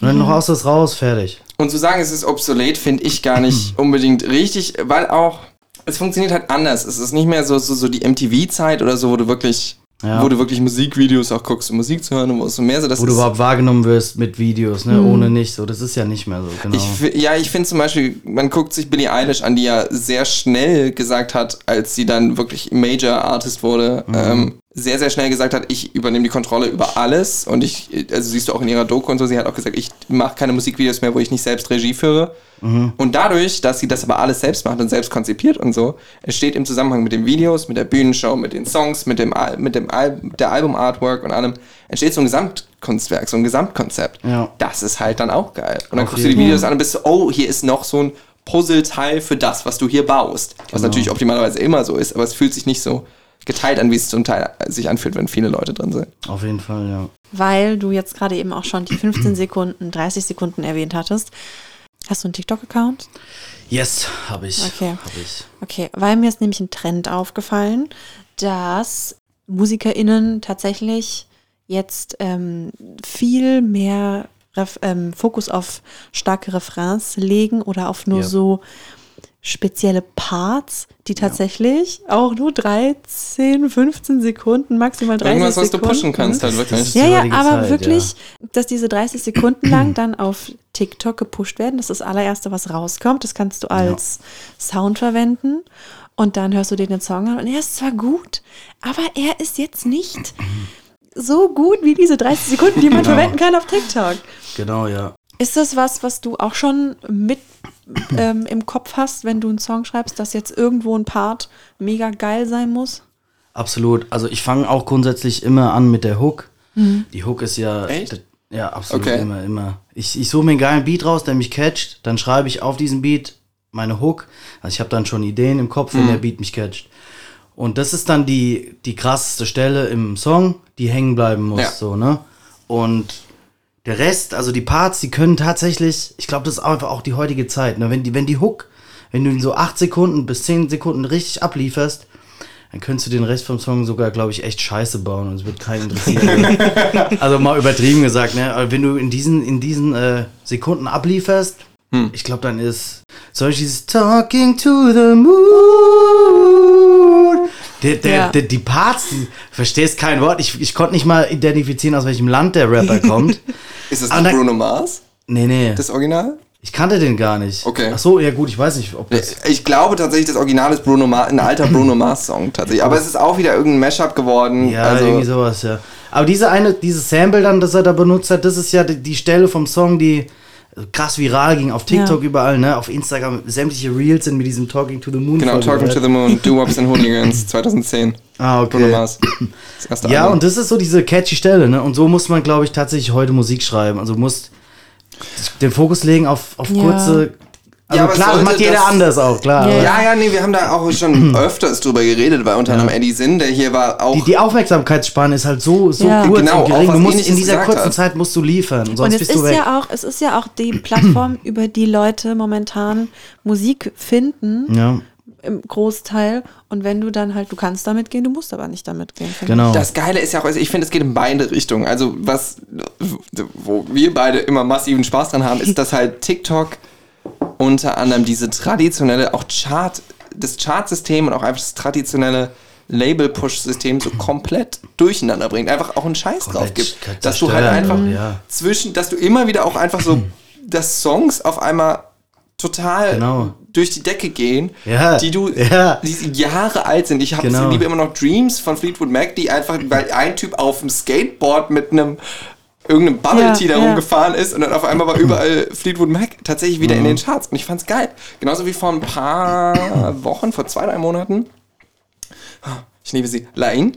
Und dann noch aus das raus, fertig. Und zu sagen, es ist obsolet, finde ich gar nicht unbedingt richtig, weil auch, es funktioniert halt anders. Es ist nicht mehr so, so, so die MTV-Zeit oder so, wo du wirklich, Ja. wo du wirklich Musikvideos auch guckst, um Musik zu hören und wo es so mehr so, das Wo du überhaupt wahrgenommen wirst mit Videos, ne? Ohne nicht. So, das ist ja nicht mehr so, genau. Ich, ja, ich finde zum Beispiel, man guckt sich Billie Eilish an, die ja sehr schnell gesagt hat, als sie dann wirklich Major Artist wurde, Mhm. ähm, sehr, sehr schnell gesagt hat, ich übernehme die Kontrolle über alles und ich, also siehst du auch in ihrer Doku und so, sie hat auch gesagt, ich mache keine Musikvideos mehr, wo ich nicht selbst Regie führe. Und dadurch, dass sie das aber alles selbst macht und selbst konzipiert und so, entsteht im Zusammenhang mit den Videos, mit der Bühnenshow, mit den Songs, mit dem, Al- mit dem Al der Album-Artwork und allem, entsteht so ein Gesamtkunstwerk, so ein Gesamtkonzept. Ja. Das ist halt dann auch geil. Und dann Auf guckst du die Videos an und bist so, oh, hier ist noch so ein Puzzleteil für das, was du hier baust. Was Genau. natürlich optimalerweise immer so ist, aber es fühlt sich nicht so geteilt an, wie es zum Teil sich anfühlt, wenn viele Leute drin sind. Auf jeden Fall, ja. Weil du jetzt gerade eben auch schon die 15 Sekunden, 30 Sekunden erwähnt hattest. Hast du einen TikTok-Account? Yes, habe ich. Okay. Hab ich. Okay, weil mir ist nämlich ein Trend aufgefallen, dass MusikerInnen tatsächlich jetzt ähm, viel mehr Ref ähm, Fokus auf starke Refrains legen oder auf nur Ja. so spezielle Parts, die tatsächlich auch nur 13, 15 Sekunden, maximal 30 Irgendwas, was du Sekunden. pushen kannst, halt wirklich. Ja, ja, aber Zeit, wirklich, dass diese 30 Sekunden lang dann auf TikTok gepusht werden, das ist das allererste, was rauskommt. Das kannst du als Sound verwenden und dann hörst du dir den Song an und er ist zwar gut, aber er ist jetzt nicht so gut wie diese 30 Sekunden, die man Genau. verwenden kann auf TikTok. Genau, ja. Ist das was, was du auch schon mit ähm, im Kopf hast, wenn du einen Song schreibst, dass jetzt irgendwo ein Part mega geil sein muss? Absolut. Also ich fange auch grundsätzlich immer an mit der Hook. Die Hook ist ja. Echt? Ja, absolut. Okay. Immer, immer. Ich, ich suche mir einen geilen Beat raus, der mich catcht. Dann schreibe ich auf diesen Beat meine Hook. Also ich habe dann schon Ideen im Kopf, wenn der Beat mich catcht. Und das ist dann die, die krasseste Stelle im Song, die hängen bleiben muss. Ja. So, ne? Und der Rest, also die Parts, die können tatsächlich, ich glaube, das ist einfach auch die heutige Zeit. Ne? Wenn, die, wenn die Hook, wenn du in so acht Sekunden bis zehn Sekunden richtig ablieferst, dann könntest du den Rest vom Song sogar, glaube ich, echt scheiße bauen und es wird keinen interessieren. also mal übertrieben gesagt, ne? Aber wenn du in diesen, in diesen äh, Sekunden ablieferst, ich glaube, dann ist dieses Talking to the Moon. Der, der, Ja. der, die Parts, die, verstehst kein Wort. Ich, ich konnte nicht mal identifizieren, aus welchem Land der Rapper kommt. Ist das Aber nicht Bruno Mars, Nee, nee. das Original? Ich kannte den gar nicht. Okay. Ach so, ja gut, ich weiß nicht, ob das. Ich glaube tatsächlich, das Original ist Bruno Mars, ein alter Bruno Mars Song tatsächlich. Aber es ist auch wieder irgendein Mashup geworden. Ja, also, irgendwie sowas, ja. Aber diese eine, dieses Sample dann, das er da benutzt hat, das ist ja die, die Stelle vom Song, die krass viral ging auf TikTok Ja. überall, ne? Auf Instagram sämtliche Reels sind mit diesem Talking to the Moon. Genau, Talking to the Moon, Do Wops and Hooligans 2010. Ah, okay. Bruno Mars. Das erste Ja, Album. und das ist so diese catchy Stelle, ne? Und so muss man, glaube ich, tatsächlich heute Musik schreiben. Also du musst den Fokus legen auf, auf Ja. kurze. Also Ja, aber klar, das macht jeder das- anders auch, klar. Ja. Ja, ja, nee, wir haben da auch schon öfters drüber geredet, weil unter anderem Eddie Sinn, der hier war, auch. Die, die Aufmerksamkeitsspanne ist halt so, so Ja. kurz Genau, und gering. Du musst in dieser kurzen hast. Zeit musst du liefern, sonst Und es bist du ist weg. ja auch, es ist ja auch die Plattform, über die Leute momentan Musik finden, ja, im Großteil. Und wenn du dann halt, du kannst damit gehen, du musst aber nicht damit gehen. finde genau. Das Geile ist ja auch, also ich finde, es geht in beide Richtungen. Also was, wo wir beide immer massiven Spaß dran haben, ist, dass halt TikTok unter anderem diese traditionelle, auch Chart, das Chartsystem und auch einfach das traditionelle Label-Push-System so komplett durcheinander bringt. Einfach auch einen Scheiß drauf gibt. Dass du halt einfach einfach, ja. zwischen, dass du immer wieder auch einfach so, dass Songs auf einmal total Genau. durch die Decke gehen, Ja, die du, ja. die Jahre alt sind. Ich habe Genau. liebe immer noch Dreams von Fleetwood Mac, die einfach, weil ein Typ auf dem Skateboard mit einem irgendeinem Bubble Tea Ja, da ja. rumgefahren ist und dann auf einmal war überall Fleetwood Mac tatsächlich wieder Mhm. in den Charts und ich fand's geil. Genauso wie vor ein paar Wochen, vor zwei, drei Monaten. Ich liebe sie. Lain.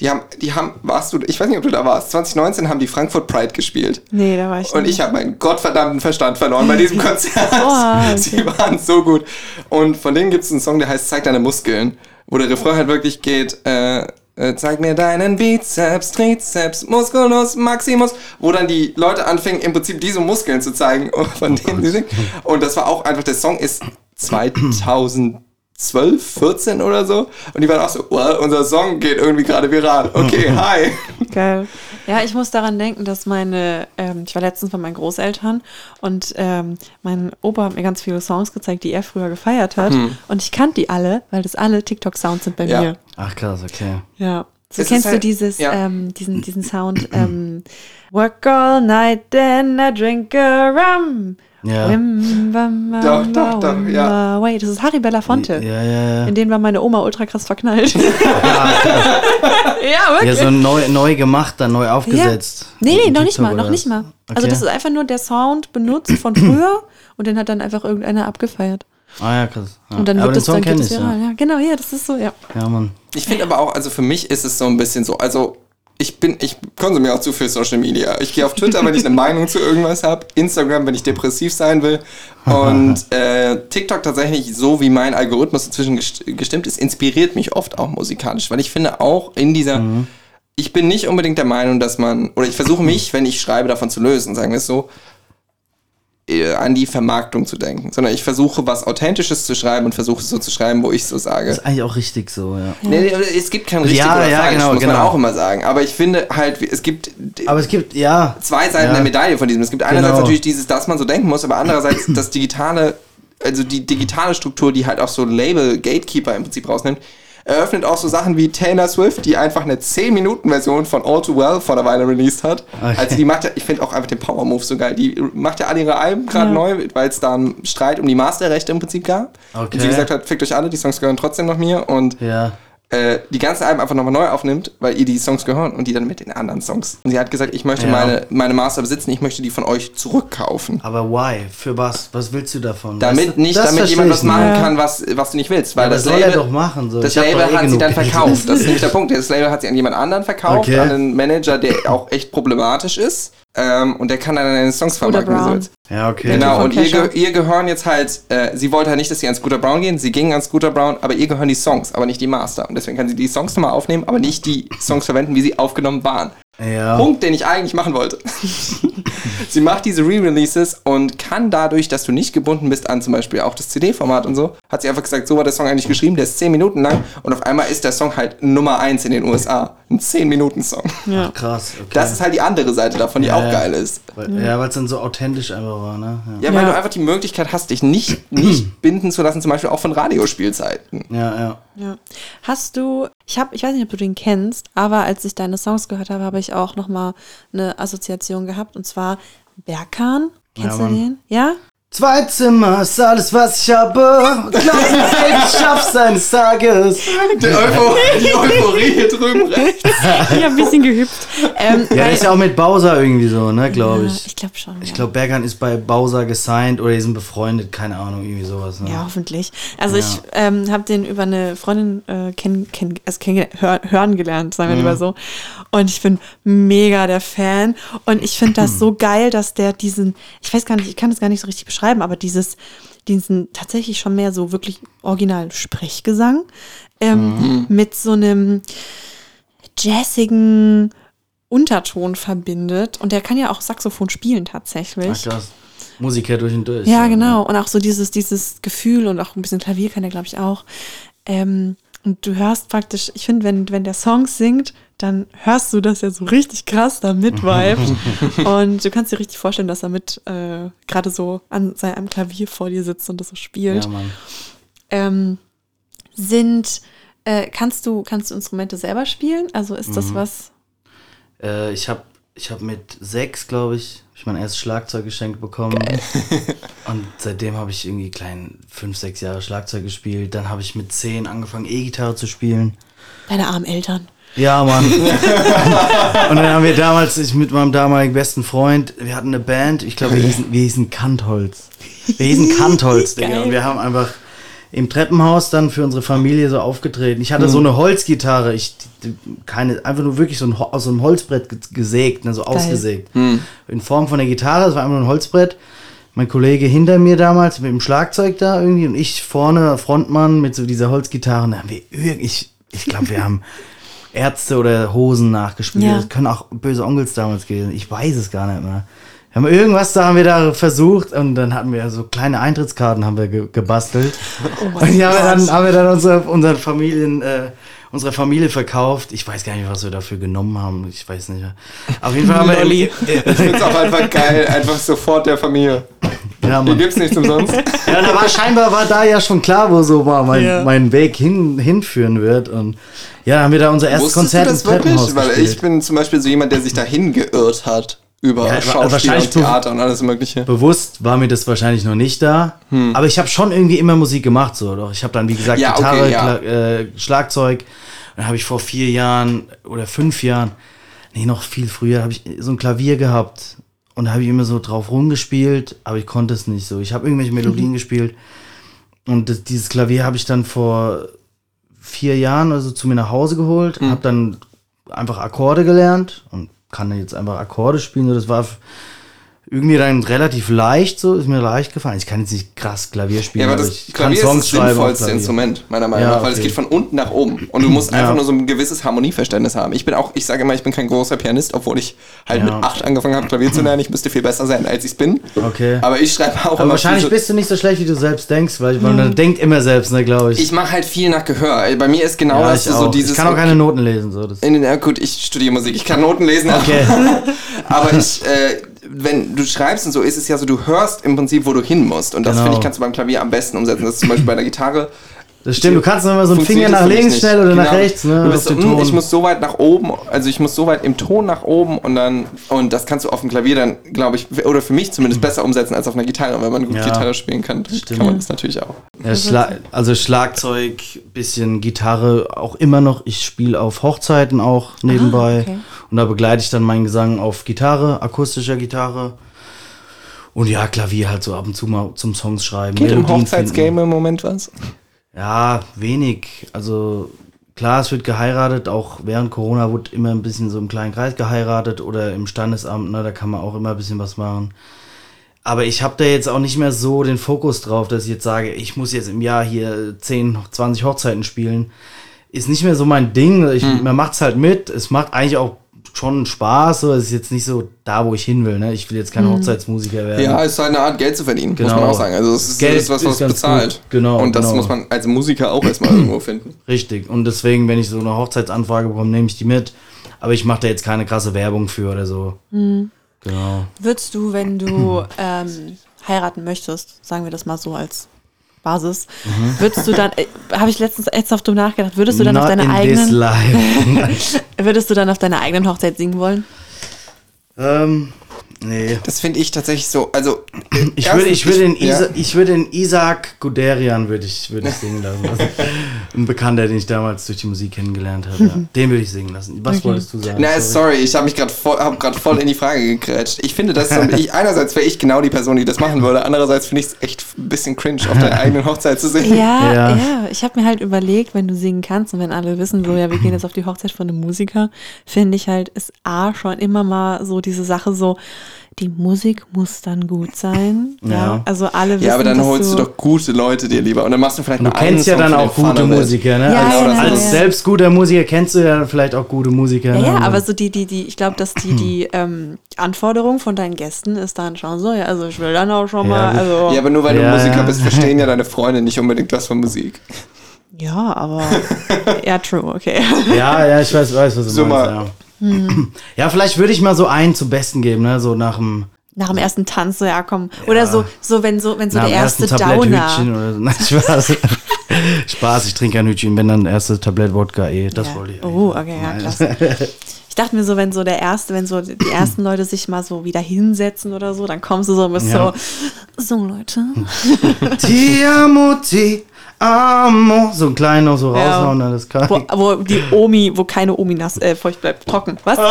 Die haben, die haben, warst du, ich weiß nicht, ob du da warst, 2019 haben die Frankfurt Pride gespielt. Nee, da war ich Und nicht. ich habe meinen gottverdammten Verstand verloren bei diesem Konzert. Boah, okay. Sie waren so gut. Und von denen gibt es einen Song, der heißt Zeig deine Muskeln, wo der Refrain halt wirklich geht, äh, zeig mir deinen Bizeps, Trizeps, Musculus, Maximus, wo dann die Leute anfingen, im Prinzip diese Muskeln zu zeigen, von denen sie singen. Und das war auch einfach, der Song ist 2012, 14 oder so. Und die waren auch so, well, unser Song geht irgendwie gerade viral. Okay, hi. Geil. Ja, ich muss daran denken, dass meine, ähm, ich war letztens bei meinen Großeltern und ähm, mein Opa hat mir ganz viele Songs gezeigt, die er früher gefeiert hat. Und ich kannte die alle, weil das alle TikTok-Sounds sind bei Ja. mir. Ach krass, okay. Ja. So Es kennst ist du halt- dieses, ja. ähm, diesen, diesen Sound, ähm, Work all night, then I drink a rum. Ja. Doch, doch, doch, ja. Wait, das ist Harry Belafonte. Ja, ja, ja. In den war meine Oma ultra krass verknallt. Ja, wirklich. Ja, so neu, neu gemacht, dann neu aufgesetzt. Ja. Nee, nee, noch nicht mal, noch nicht mal. Also Okay. das ist einfach nur der Sound benutzt von früher und den hat dann einfach irgendeiner abgefeiert. Ah ja, krass. Ja. Und dann Aber wird den das Song dann ich, ja. Ja. genau, ja, das ist so, ja. Ja, Mann. Ich finde aber auch, also für mich ist es so ein bisschen so, also ich bin, ich konsumiere auch zu viel Social Media. Ich gehe auf Twitter, wenn ich eine Meinung zu irgendwas habe, Instagram, wenn ich depressiv sein will. Und äh, TikTok tatsächlich so, wie mein Algorithmus inzwischen gest- gestimmt ist, inspiriert mich oft auch musikalisch, weil ich finde auch in dieser, ich bin nicht unbedingt der Meinung, dass man, oder ich versuche mich, wenn ich schreibe, davon zu lösen, sagen wir es so, an die Vermarktung zu denken, sondern ich versuche was Authentisches zu schreiben und versuche es so zu schreiben, wo ich so sage. Ist eigentlich auch richtig so, ja. Nee, nee, es gibt kein richtig Ja, oder ja, falsch, genau, muss man genau. auch immer sagen. Aber ich finde halt, es gibt Aber es gibt, ja. zwei Seiten ja. der Medaille von diesem. Es gibt einerseits Genau. natürlich dieses, dass man so denken muss, aber andererseits das digitale, also die digitale Struktur, die halt auch so Label Gatekeeper im Prinzip rausnimmt, eröffnet auch so Sachen wie Taylor Swift, die einfach eine 10-Minuten-Version von All Too Well vor einer Weile released hat. Okay. Also die macht ja, ich finde auch einfach den Power Move so geil. Die macht ja alle ihre Alben gerade Ja. neu, weil es da einen Streit um die Masterrechte im Prinzip gab. Und sie Okay. gesagt hat, fickt euch alle, die Songs gehören trotzdem noch mir. Und Ja. Äh, die ganzen Alben einfach nochmal neu aufnimmt, weil ihr die Songs gehören und die dann mit den anderen Songs. Und sie hat gesagt, ich möchte Ja. meine, meine Master besitzen, ich möchte die von euch zurückkaufen. Aber why? Für was? Was willst du davon? Damit Weißt du, nicht, das damit jemand was nicht. machen Ja. kann, was, was du nicht willst. Weil das soll Label, er doch machen. So. das Label eh hat sie dann verkauft. Das ist nämlich der Punkt. Das Label hat sie an jemand anderen verkauft, Okay. an einen Manager, der auch echt problematisch ist. Ähm, und der kann dann deine Songs vermarkten, Brown. Ja, okay. Genau, und ihr, ihr gehören jetzt halt, äh, sie wollte halt nicht, dass sie an Scooter Brown gehen, sie gingen an Scooter Brown, aber ihr gehören die Songs, aber nicht die Master. Und deswegen kann sie die Songs nochmal aufnehmen, aber nicht die Songs verwenden, wie sie aufgenommen waren. Ja. Punkt, den ich eigentlich machen wollte. sie macht diese Re-Releases und kann dadurch, dass du nicht gebunden bist an zum Beispiel auch das CD-Format und so, hat sie einfach gesagt, so war der Song eigentlich geschrieben, der ist 10 Minuten lang und auf einmal ist der Song halt Nummer 1 in den USA. Ein 10-Minuten-Song. Ja. Krass. Okay. Das ist halt die andere Seite davon, die Ja, auch geil ist. Weil, ja, weil es dann so authentisch einfach war, ne? Ja, weil Ja. du einfach die Möglichkeit hast, dich nicht, nicht binden zu lassen, zum Beispiel auch von Radiospielzeiten. Ja, ja. Ja. Hast du, ich habe, ich weiß nicht, ob du den kennst, aber als ich deine Songs gehört habe, habe ich auch noch mal eine Assoziation gehabt und zwar Berkan. Kennst Ja, du den? Ja? Zwei Zimmer ist alles, was ich habe. Baby, ich schaff's eines Tages. Die, Eupho die Euphorie hier drüben rechts. Ich habe ein bisschen gehüpft. Ähm, Ja, weil- das ist ja auch mit Bowser irgendwie so, ne, glaube Ja, ich. ich glaube schon. Ich ja. glaube, Bergan ist bei Bowser gesigned oder die sind befreundet, keine Ahnung, irgendwie sowas. Ne? Ja, hoffentlich. Also Ja. ich ähm, habe den über eine Freundin äh, kenn, kenn, also kenn, hör, hören gelernt, sagen wir Mhm. lieber so. Und ich bin mega der Fan. Und ich finde Mhm. das so geil, dass der diesen, ich weiß gar nicht, ich kann das gar nicht so richtig beschreiben, aber dieses, diesen tatsächlich schon mehr so wirklich original Sprechgesang ähm, mit so einem jazzigen Unterton verbindet. Und der kann ja auch Saxophon spielen tatsächlich. Ach, krass. Musiker durch und durch. Ja, genau. Und auch so dieses, dieses Gefühl und auch ein bisschen Klavier kann er, glaube ich, auch. Ähm, und du hörst praktisch, ich finde, wenn, wenn der Song singt, dann hörst du, dass er so richtig krass da mitvibet. und du kannst dir richtig vorstellen, dass er mit äh, gerade so an seinem Klavier vor dir sitzt und das so spielt. Ja, Mann. Ähm, sind, äh, kannst du, kannst du Instrumente selber spielen? Also ist Mhm. das was? Äh, ich habe ich hab mit sechs, glaube ich, ich mein erstes Schlagzeug geschenkt bekommen. und seitdem habe ich irgendwie klein fünf, sechs Jahre Schlagzeug gespielt. Dann habe ich mit zehn angefangen, E-Gitarre zu spielen. Deine armen Eltern. Ja, Mann. und dann haben wir damals, ich mit meinem damaligen besten Freund, wir hatten eine Band, ich glaube, wir hießen, wir hießen Kantholz. Wir hießen Kantholz, Digga. Geil. Und wir haben einfach im Treppenhaus dann für unsere Familie so aufgetreten. Ich hatte so eine Holzgitarre, ich keine, einfach nur wirklich so ein, aus so einem Holzbrett ge- gesägt, ne, so ausgesägt. In Form von der Gitarre, das war einfach nur ein Holzbrett. Mein Kollege hinter mir damals mit dem Schlagzeug da irgendwie und ich vorne, Frontmann mit so dieser Holzgitarre. Da haben wir irg- ich, ich glaube, wir haben Ärzte oder Hosen nachgespielt. Ja. Das können auch böse Onkels damals gewesen. Ich weiß es gar nicht mehr. Wir haben irgendwas da haben wir da versucht und dann hatten wir so kleine Eintrittskarten haben wir ge gebastelt. Oh und die haben wir dann, haben wir dann unsere, unsere Familien, äh, unsere Familie verkauft. Ich weiß gar nicht, was wir dafür genommen haben. Ich weiß nicht mehr. Auf jeden Fall haben wir. Ich find's auch einfach geil, einfach sofort der Familie. Ja, Hier Mann. gibt's nichts umsonst. Ja, da war scheinbar war da ja schon klar, wo so war mein, Ja. mein Weg hin, hinführen wird. Und ja, haben wir da unser erstes Wusstest du Konzert das im Treppenhaus wirklich? Weil gespielt. ich bin zum Beispiel so jemand, der sich dahin geirrt hat. Über Ja, Schauspiel und Theater und alles mögliche. Bewusst war mir das wahrscheinlich noch nicht da. Hm. Aber ich habe schon irgendwie immer Musik gemacht, so. Doch ich habe dann, wie gesagt, Ja, okay, Gitarre, ja. Kla äh, Schlagzeug. dann habe ich vor vier Jahren oder fünf Jahren, nee, noch viel früher, habe ich so ein Klavier gehabt. Und da habe ich immer so drauf rumgespielt, aber ich konnte es nicht so. Ich habe irgendwelche Melodien gespielt. Und das, dieses Klavier habe ich dann vor vier Jahren also zu mir nach Hause geholt, habe dann einfach Akkorde gelernt und kann jetzt einfach Akkorde spielen. So, das war irgendwie dann relativ leicht, so ist mir leicht gefallen. Ich kann jetzt nicht krass Klavier spielen, Ja, aber das ich kann Klavier ist Songs das sinnvollste. Instrument, meiner Meinung Ja, nach, weil es okay. geht von unten nach oben. Und du musst einfach Ja. nur so ein gewisses Harmonieverständnis haben. Ich bin auch, ich sage immer, ich bin kein großer Pianist, obwohl ich halt mit acht angefangen habe, Klavier zu lernen. Ich müsste viel besser sein, als ich bin. Okay. Aber ich schreibe auch Aber wahrscheinlich so- bist du nicht so schlecht, wie du selbst denkst, weil, man denkt immer selbst, ne, glaube ich. Ich mache halt viel nach Gehör. Bei mir ist genau das ich, so dieses. ich kann auch keine Noten lesen. So. Das, in ja, gut, ich studiere Musik, ich kann Noten lesen, okay. aber ich, äh, wenn du schreibst und so, ist es ja so, du hörst im Prinzip, wo du hin musst. Und das Genau. finde ich, kannst du beim Klavier am besten umsetzen. Das ist zum Beispiel bei der Gitarre. Das stimmt, du kannst immer so einen Finger nach links schnell oder nach Genau. rechts, ne? Du bist auf so, den "Hm, Ton. ich muss so weit nach oben, also ich muss so weit im Ton nach oben und dann, und das kannst du auf dem Klavier dann, glaube ich, oder für mich zumindest besser umsetzen als auf einer Gitarre. Und wenn man gut Ja. Gitarre spielen kann, Stimmt. kann man das natürlich auch. Ja, Schla also Schlagzeug, bisschen Gitarre auch immer noch. Ich spiele auf Hochzeiten auch nebenbei. okay. Und da begleite ich dann meinen Gesang auf Gitarre, akustischer Gitarre. Und ja, Klavier halt so ab und zu mal zum Songs schreiben. Geht im Hochzeitsgame im Moment was? Ja, wenig. Also klar, es wird geheiratet. Auch während Corona wurde immer ein bisschen so im kleinen Kreis geheiratet oder im Standesamt. Ne, da kann man auch immer ein bisschen was machen. Aber ich habe da jetzt auch nicht mehr so den Fokus drauf, dass ich jetzt sage, ich muss jetzt im Jahr hier 10, 20 Hochzeiten spielen. Ist nicht mehr so mein Ding. Ich, Hm. Man macht's halt mit. Es macht eigentlich auch schon Spaß. So. Es ist jetzt nicht so da, wo ich hin will. Ne? Ich will jetzt kein Hochzeitsmusiker werden. Ja, es ist eine Art, Geld zu verdienen, muss Genau. man auch sagen. Also es ist, Geld ist was, ist was bezahlt. gut. Genau, Und das genau. muss man als Musiker auch erstmal irgendwo finden. Richtig. Und deswegen, wenn ich so eine Hochzeitsanfrage bekomme, nehme ich die mit. Aber ich mache da jetzt keine krasse Werbung für oder so. Mhm. Genau. Würdest du, wenn du ähm, heiraten möchtest, sagen wir das mal so als Basis, würdest du dann, äh, habe ich letztens ernsthaft drüber nachgedacht, würdest du dann auf Not deine in this eigenen, life. würdest du dann auf deiner eigenen Hochzeit singen wollen? ähm, nee. Das finde ich tatsächlich so, also Ich würde, ich würde den, ja. Isa, ich würde den Isaac Guderian würde ich, würde ich singen lassen. Also, ein Bekannter, den ich damals durch die Musik kennengelernt habe. Ja. Den würde ich singen lassen. Was wolltest du sagen? Na, Sorry. sorry, ich habe mich gerade voll, hab grad voll in die Frage gegrätscht. Ich finde das so, ich, einerseits wäre ich genau die Person, die das machen würde, andererseits finde ich es echt ein bisschen cringe, auf deiner eigenen Hochzeit zu singen. Ja, Ja. ja. Ich habe mir halt überlegt, wenn du singen kannst und wenn alle wissen, so, ja, wir gehen jetzt auf die Hochzeit von einem Musiker, finde ich halt, ist A schon immer mal so diese Sache so, die Musik muss dann gut sein. Ja. Ja. Also alle wissen, Ja, aber dann holst du doch gute Leute dir lieber und dann machst du vielleicht Du mal einen kennst ja Song dann auch gute. Musiker, ne? Ja, als, ja, als ja, ja. selbst guter Musiker kennst du ja vielleicht auch gute Musiker. Ja, ne? aber so die, die, die, ich glaube, dass die, die ähm, Anforderung von deinen Gästen ist dann schon so, ja, also ich will dann auch schon Ja, mal, also. Ja, aber nur weil Ja, du Musiker ja. bist, verstehen ja deine Freunde nicht unbedingt was von Musik. Ja, aber. ja, true, okay. Ja, ja, ich weiß, weiß was du So meinst. mal. Ja. Ja, vielleicht würde ich mal so einen zum Besten geben, ne? So nach dem, Nach dem ersten Tanz, so, ja, komm. Oder so, so, wenn so, wenn so nach der erste Downer. Oder so. Nein, Spaß. Spaß, ich trinke kein Hütchen, wenn dann erste Tablett Wodka eh. Das ja. wollte ich. Oh, okay, ja, Nein. klasse. Ich dachte mir so, wenn so der erste, wenn so die ersten Leute sich mal so wieder hinsetzen oder so, dann kommst du so bist Ja. so, so Leute. Ti amo, ti amo. So ein klein noch so Ja. raushauen, ne, das kann Wo, wo die Omi, wo keine Omi nass, äh, feucht bleibt, trocken. Was?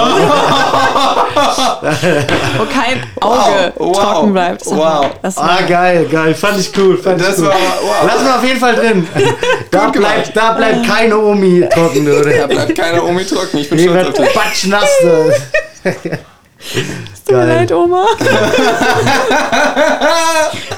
wo kein Auge Wow, trocken bleibt. Wow. Das Ah, geil, geil. Fand ich cool. Fand Das ich cool. war- wow. Lass mal auf jeden Fall drin. Da bleibt, da bleibt keine Omi trocken, Da oder? bleibt keine Omi trocken, ich bin stolz auf dich. batschnass. da. tut mir leid, Oma.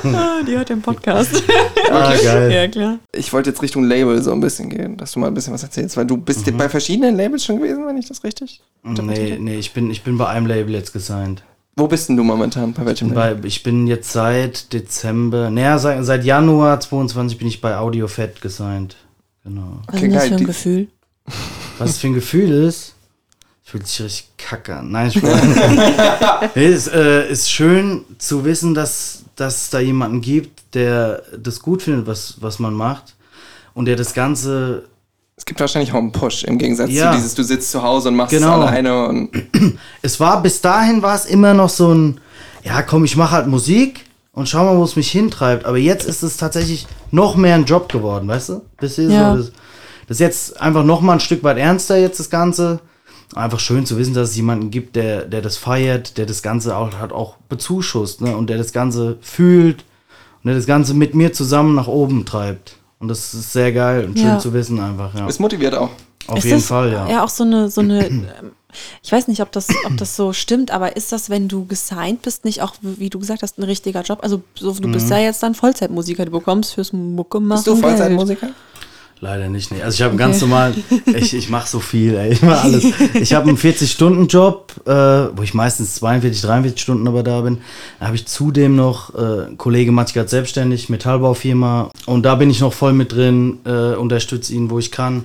ah, die hört den Podcast. Ah, geil. ja, klar. Ich wollte jetzt Richtung Label so ein bisschen gehen, dass du mal ein bisschen was erzählst, weil du bist Mhm. bei verschiedenen Labels schon gewesen, wenn ich das richtig? Nee, nee, ich bin, ich bin bei einem Label jetzt gesigned. Wo bist denn du momentan? Bei welchem Label? Bei, ich bin jetzt seit Dezember, naja, seit, seit Januar 22 bin ich bei Audio Fett gesigned. Genau. Was Okay, ist denn das für ein Die- Gefühl? Was es für ein Gefühl ist, fühlt sich richtig kacke an. Nein, ich nee, es äh, ist schön zu wissen, dass, dass es da jemanden gibt, der das gut findet, was, was man macht. Und der das Ganze Es gibt wahrscheinlich auch einen Push im Gegensatz Ja. zu dieses, du sitzt zu Hause und machst Genau. es alleine und es war bis dahin war es immer noch so ein, ja komm, ich mache halt Musik und schau mal, wo es mich hintreibt. Aber jetzt ist es tatsächlich noch mehr ein Job geworden, weißt du? Bis Ja. so, das, Das ist jetzt einfach noch mal ein Stück weit ernster jetzt das Ganze. Einfach schön zu wissen, dass es jemanden gibt, der, der das feiert, der das Ganze auch, hat auch bezuschusst ne? und der das Ganze fühlt und der das Ganze mit mir zusammen nach oben treibt. Und das ist sehr geil und schön Ja. zu wissen einfach, ja. Es motiviert auch. Auf Ist jeden das Fall, ja. Ja, auch so eine, so eine, ähm, ich weiß nicht, ob das, ob das so stimmt, aber ist das, wenn du gesigned bist, nicht auch, wie du gesagt hast, ein richtiger Job? Also so, du Mhm. bist ja jetzt dann Vollzeitmusiker, du bekommst fürs Mucke machen Bist du Geld. Leider nicht, nee. Also ich habe einen ganz normalen, ich, ich mache so viel, ey. Ich mache alles. Ich habe einen 40-Stunden-Job, äh, wo ich meistens 42, 43 Stunden aber da bin. Da habe ich zudem noch, äh, Kollege macht sich gerade selbstständig, Metallbaufirma. Und da bin ich noch voll mit drin, äh, unterstütze ihn, wo ich kann.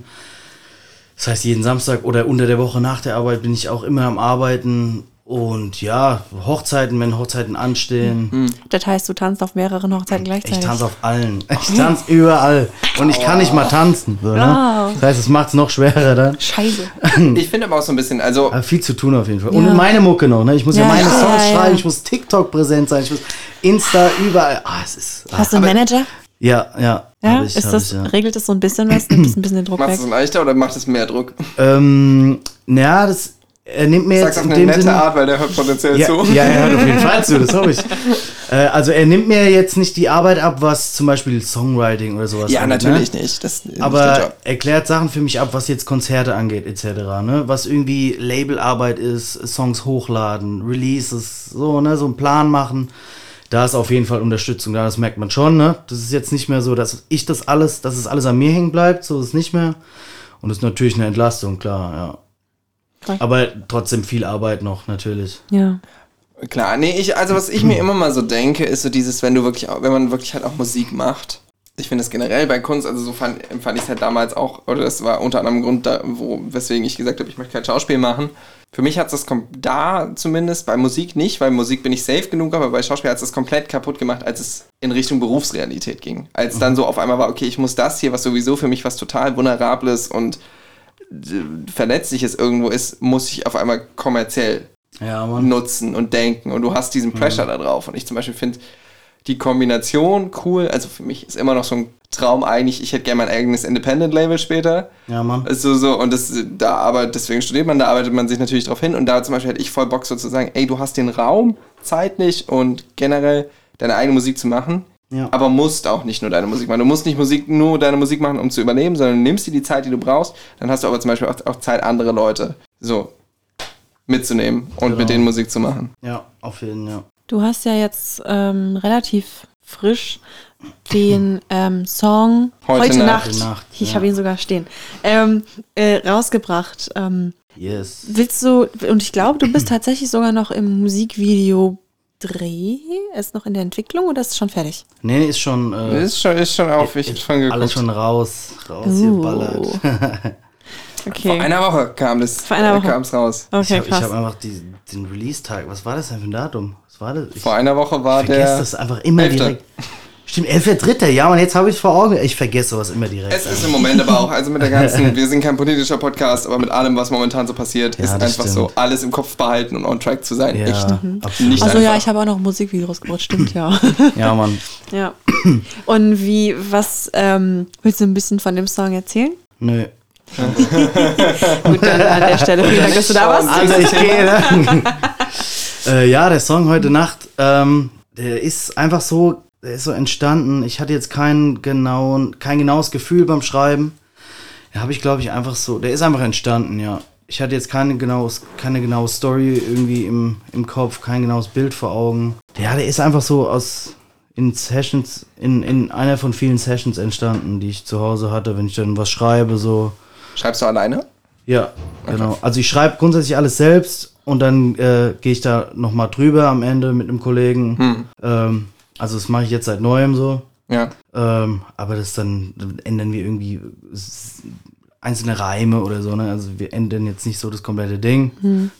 Das heißt, jeden Samstag oder unter der Woche nach der Arbeit bin ich auch immer am Arbeiten. Und ja, Hochzeiten, wenn Hochzeiten anstehen. Das heißt, du tanzt auf mehreren Hochzeiten Ich gleichzeitig. tanze auf allen. Ich tanze überall. Und ich kann nicht mal tanzen. So, ne? Das heißt, es macht es noch schwerer dann. Scheiße. Ich finde aber auch so ein bisschen, also Aber viel zu tun auf jeden Fall. Ja. Und meine Mucke noch, ne? Ich muss ja, Ja, meine ja, Songs ja, ja. schreiben, ich muss TikTok präsent sein, ich muss Insta überall. Ah, es ist. Ah. Hast du einen Manager? Ja, ja. Ja, ich, ist das, ich, ja. regelt das so ein bisschen was? Nimmt das ein bisschen den Druck macht weg? es leichter oder macht es mehr Druck? Ähm, naja, das. Er nimmt mir Sag's jetzt auf in eine dem nette Sinne. Art, weil der hört potenziell Ja, zu. ja, er hört auf jeden Fall zu, das hoffe ich. Äh, also er nimmt mir jetzt nicht die Arbeit ab, was zum Beispiel Songwriting oder sowas Ja, angeht, natürlich ne? nicht. Das Aber Job. erklärt Sachen für mich ab, was jetzt Konzerte angeht, etc. Ne? Was irgendwie Labelarbeit ist, Songs hochladen, Releases, so, ne, so einen Plan machen. Da ist auf jeden Fall Unterstützung da, das merkt man schon, ne? Das ist jetzt nicht mehr so, dass ich das alles, dass es alles an mir hängen bleibt, so ist es nicht mehr. Und das ist natürlich eine Entlastung, klar, ja. Aber trotzdem viel Arbeit noch, natürlich. Ja. Klar, nee, ich, also was ich mir immer mal so denke, ist so dieses, wenn du wirklich, wenn man wirklich halt auch Musik macht. Ich finde es generell bei Kunst, also so fand, empfand ich es halt damals auch, oder das war unter anderem Grund, da, wo, weswegen ich gesagt habe, ich möchte kein Schauspiel machen. Für mich hat es das da zumindest, bei Musik nicht, weil Musik bin ich safe genug, aber bei Schauspiel hat es das komplett kaputt gemacht, als es in Richtung Berufsrealität ging. Als dann so auf einmal war, okay, ich muss das hier, was sowieso für mich was total Vulnerables und äh, Verletzliches irgendwo ist, muss ich auf einmal kommerziell Ja, nutzen und denken und du hast diesen Pressure da drauf. Und ich zum Beispiel finde die Kombination cool. Also für mich ist immer noch so ein Traum eigentlich, ich hätte gerne mein eigenes Independent-Label später. Ja, Mann. Also so, und das, da aber deswegen studiert man, da arbeitet man sich natürlich drauf hin. Und da zum Beispiel hätte ich voll Bock so zu sagen, ey, du hast den Raum, zeitlich und generell deine eigene Musik zu machen. Ja. Aber musst auch nicht nur deine Musik machen. Du musst nicht Musik, nur deine Musik machen, um zu überleben, sondern du nimmst dir die Zeit, die du brauchst. Dann hast du aber zum Beispiel auch, auch Zeit, andere Leute so mitzunehmen und Genau. mit denen Musik zu machen. Ja, auf jeden Fall, ja. Du hast ja jetzt ähm, relativ frisch den ähm, Song Heute Heute, Nacht. Nacht, ich ja. habe ihn sogar stehen, ähm, äh, rausgebracht. Ähm, Yes. willst du, und ich glaube, du bist tatsächlich sogar noch im Musikvideo Dreh? Ist noch in der Entwicklung oder ist es schon fertig? Nee, ist schon. Äh, Ist schon, ist schon auf, ich hab schon geguckt. alles schon raus. Raus Uh. geballert. Okay. Vor einer Woche kam das, Vor einer Woche. kam es raus. okay, ich habe hab einfach die, den Release-Tag. Was war das denn für ein Datum? Was war das? Ich Vor einer Woche war vergesse der. das einfach immer Elfte. direkt. Stimmt, 11.3. Ja, und jetzt habe ich es vor Augen. Ich vergesse sowas immer direkt. Es ist im Moment aber auch, also mit der ganzen, wir sind kein politischer Podcast, aber mit allem, was momentan so passiert, Ja, ist einfach so, stimmt. alles im Kopf behalten und on track zu sein. ja, Echt. absolut. Nicht Also ja, einfach. ich habe auch noch Musikvideos gebaut, stimmt ja. Ja, Mann. ja. Und wie, was, ähm, willst du ein bisschen von dem Song erzählen? Nö. Gut, dann an der Stelle vielen Dank, dass du da warst. Also ich gehe. Ne? äh, ja, der Song heute Nacht, ähm, der ist einfach so, ist so entstanden. Ich hatte jetzt keinen genauen, kein genaues Gefühl beim Schreiben. Ja, habe ich glaube ich einfach so, der ist einfach entstanden, ja. Ich hatte jetzt keine genaues, keine genaue Story irgendwie im, im Kopf, kein genaues Bild vor Augen. Ja, der ist einfach so aus in Sessions, in, in einer von vielen Sessions entstanden, die ich zu Hause hatte, wenn ich dann was schreibe, so. Schreibst du alleine? Ja, genau. Also ich schreibe grundsätzlich alles selbst und dann äh, gehe ich da nochmal drüber am Ende mit einem Kollegen. Hm. Ähm, also das mache ich jetzt seit neuem so. Ja. Ähm, aber das dann, dann ändern wir irgendwie einzelne Reime oder so, ne? Also wir ändern jetzt nicht so das komplette Ding,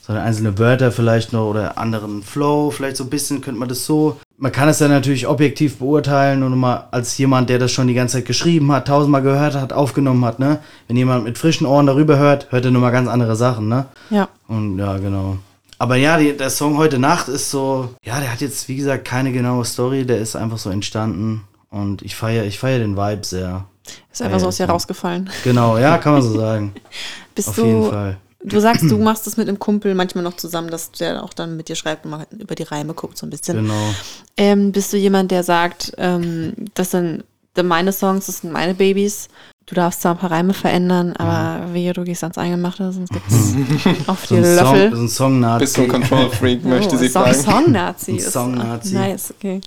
sondern einzelne Wörter vielleicht noch oder anderen Flow, vielleicht so ein bisschen könnte man das so. Man kann es dann natürlich objektiv beurteilen und mal als jemand, der das schon die ganze Zeit geschrieben hat, tausendmal gehört hat, aufgenommen hat, ne? Wenn jemand mit frischen Ohren darüber hört, hört er nochmal ganz andere Sachen, ne? Ja. Und ja, genau. Aber ja, die, der Song heute Nacht ist so, ja, der hat jetzt, wie gesagt, keine genaue Story, der ist einfach so entstanden. Und ich feiere ich feier den Vibe sehr. Ist einfach so aus dir rausgefallen. Genau, ja, kann man so sagen. Bist Auf du, jeden Fall. Du sagst, du machst das mit einem Kumpel manchmal noch zusammen, dass der auch dann mit dir schreibt und mal über die Reime guckt, so ein bisschen. Genau. Ähm, bist du jemand, der sagt, ähm, das sind meine Songs, das sind meine Babys. Du darfst zwar ein paar Reime verändern, aber wehe, du gehst ans Eingemachte, sonst gibt es auf So die ein Song, Löffel. so ein Song-Nazi. Bist du ein Control-Freak, möchte Oh, sie Song, fragen. Song-Nazi. Song-Nazi. Nice, okay.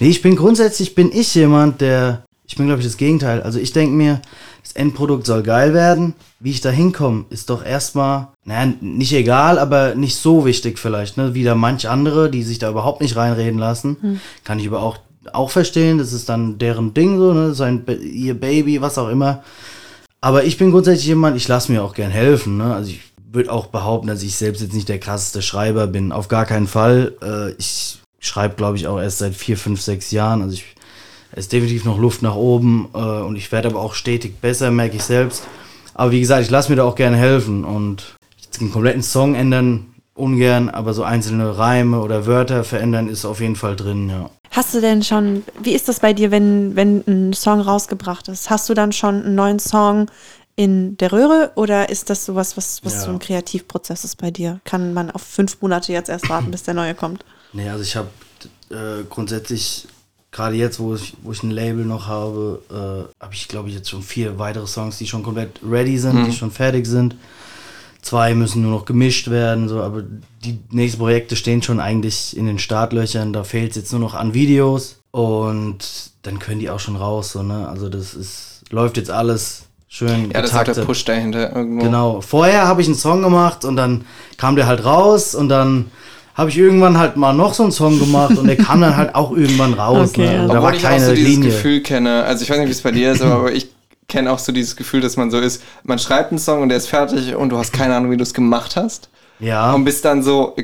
Nee, ich bin grundsätzlich, bin ich jemand, der, ich bin glaube ich das Gegenteil. Also ich denke mir, das Endprodukt soll geil werden. Wie ich da hinkomme, ist doch erstmal, naja, nicht egal, aber nicht so wichtig vielleicht. Ne? Wieder manch andere, die sich da überhaupt nicht reinreden lassen. Kann ich aber auch, auch verstehen. Das ist dann deren Ding so, ne? Sein, ihr Baby, was auch immer. Aber ich bin grundsätzlich jemand, ich lasse mir auch gern helfen. Ne? Also ich würde auch behaupten, dass ich selbst jetzt nicht der krasseste Schreiber bin. Auf gar keinen Fall. Äh, ich schreibe, glaube ich, auch erst seit vier, fünf, sechs Jahren. Also ich, es ist definitiv noch Luft nach oben äh, und ich werde aber auch stetig besser, merke ich selbst. Aber wie gesagt, ich lasse mir da auch gerne helfen und einen kompletten Song ändern ungern, aber so einzelne Reime oder Wörter verändern ist auf jeden Fall drin, ja. Hast du denn schon, wie ist das bei dir, wenn, wenn ein Song rausgebracht ist? Hast du dann schon einen neuen Song in der Röhre oder ist das sowas, was, was Ja. so ein Kreativprozess ist bei dir? Kann man auf fünf Monate jetzt erst warten, bis der neue kommt? Nee, also ich habe äh, grundsätzlich, gerade jetzt, wo ich, wo ich ein Label noch habe, äh, habe ich, glaube ich, jetzt schon vier weitere Songs, die schon komplett ready sind, die schon fertig sind. Zwei müssen nur noch gemischt werden, so, aber die nächsten Projekte stehen schon eigentlich in den Startlöchern. Da fehlt es jetzt nur noch an Videos und dann können die auch schon raus, so, ne? Also das ist, läuft jetzt alles schön Ja, das ist auch der getaktet. Push dahinter irgendwo. Genau. Vorher habe ich einen Song gemacht und dann kam der halt raus und dann habe ich irgendwann halt mal noch so einen Song gemacht und der kam dann halt auch irgendwann raus. Okay, ne? ja. also da Obwohl war ich auch keine so dieses Linie. Gefühl kenne, also ich weiß nicht, wie es bei dir ist, aber ich kenne auch so dieses Gefühl, dass man so ist, man schreibt einen Song und der ist fertig und du hast keine Ahnung, wie du es gemacht hast. Ja. Und bist dann so,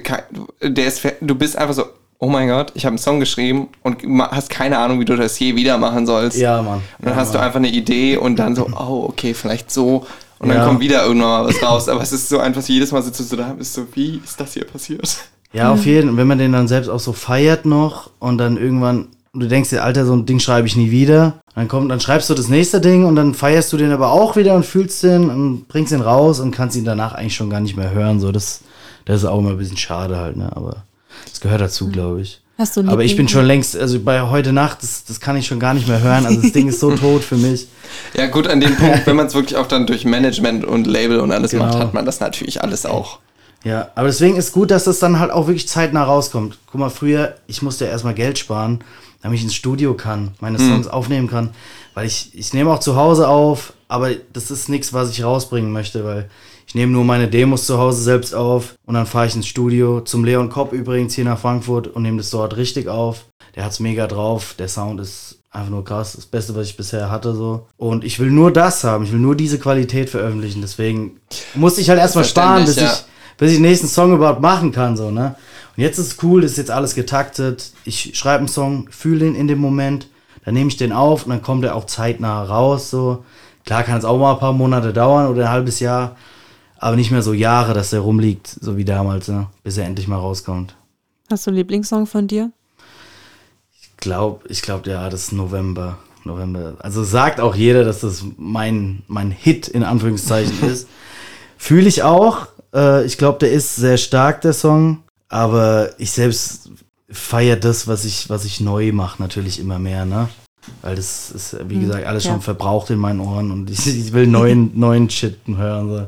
der ist, du bist einfach so, oh mein Gott, ich habe einen Song geschrieben und hast keine Ahnung, wie du das je wieder machen sollst. Ja, Mann. Und dann ja, hast du Mann. einfach eine Idee und dann so, oh, okay, vielleicht so. Und dann Ja. kommt wieder irgendwann mal was raus. Aber es ist so einfach, jedes Mal sitzt du so da und bist so, wie ist das hier passiert? Ja, auf jeden Fall. Und wenn man den dann selbst auch so feiert noch und dann irgendwann, du denkst dir, Alter, so ein Ding schreibe ich nie wieder. Dann kommt, dann schreibst du das nächste Ding und dann feierst du den aber auch wieder und fühlst den und bringst ihn raus und kannst ihn danach eigentlich schon gar nicht mehr hören. So, das, das ist auch immer ein bisschen schade halt, ne? Aber das gehört dazu, glaube ich. Hast du Aber ich bin schon längst, also bei heute Nacht, das, das kann ich schon gar nicht mehr hören. Also das Ding ist so tot für mich. Ja, gut, an dem Punkt, wenn man es wirklich auch dann durch Management und Label und alles Genau. macht, hat man das natürlich alles auch. Ja, aber deswegen ist gut, dass das dann halt auch wirklich zeitnah rauskommt. Guck mal, früher, ich musste ja erstmal Geld sparen, damit ich ins Studio kann, meine Songs aufnehmen kann. Weil ich, ich nehme auch zu Hause auf, aber das ist nichts, was ich rausbringen möchte, weil ich nehme nur meine Demos zu Hause selbst auf und dann fahre ich ins Studio zum Leon Kopp übrigens hier nach Frankfurt und nehme das dort richtig auf. Der hat's mega drauf, der Sound ist einfach nur krass, das Beste, was ich bisher hatte so. Und ich will nur das haben, ich will nur diese Qualität veröffentlichen, deswegen musste ich halt erstmal sparen, bis Verständlich, ich bis ich den nächsten Song überhaupt machen kann, so, ne? Und jetzt ist es cool, das ist jetzt alles getaktet. Ich schreibe einen Song, fühle ihn in dem Moment, dann nehme ich den auf und dann kommt er auch zeitnah raus, so. Klar kann es auch mal ein paar Monate dauern oder ein halbes Jahr, aber nicht mehr so Jahre, dass der rumliegt, so wie damals, ne? Bis er endlich mal rauskommt. Hast du einen Lieblingssong von dir? Ich glaube, ich glaube, ja, das ist November. November. Also sagt auch jeder, dass das mein, mein Hit in Anführungszeichen ist. Fühle ich auch. Äh, ich glaube, der ist sehr stark, der Song. Aber ich selbst feiere das, was ich, was ich neu mache, natürlich immer mehr, ne? Weil das ist, wie gesagt, alles ja. schon verbraucht in meinen Ohren und ich, ich will neuen, neuen Shit hören. So.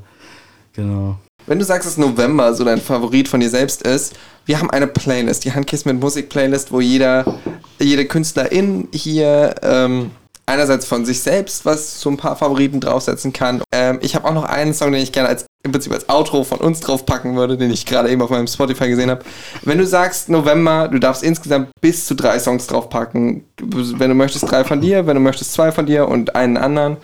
Genau. Wenn du sagst, dass November so dein Favorit von dir selbst ist, wir haben eine Playlist, die Handkiss mit Musik Playlist, wo jeder, jede Künstlerin hier ähm, einerseits von sich selbst was so ein paar Favoriten draufsetzen kann. Ähm, ich habe auch noch einen Song, den ich gerne als im Prinzip als Outro von uns draufpacken würde, den ich gerade eben auf meinem Spotify gesehen habe. Wenn du sagst November, du darfst insgesamt bis zu drei Songs draufpacken. Wenn du möchtest, drei von dir, wenn du möchtest, zwei von dir und einen anderen.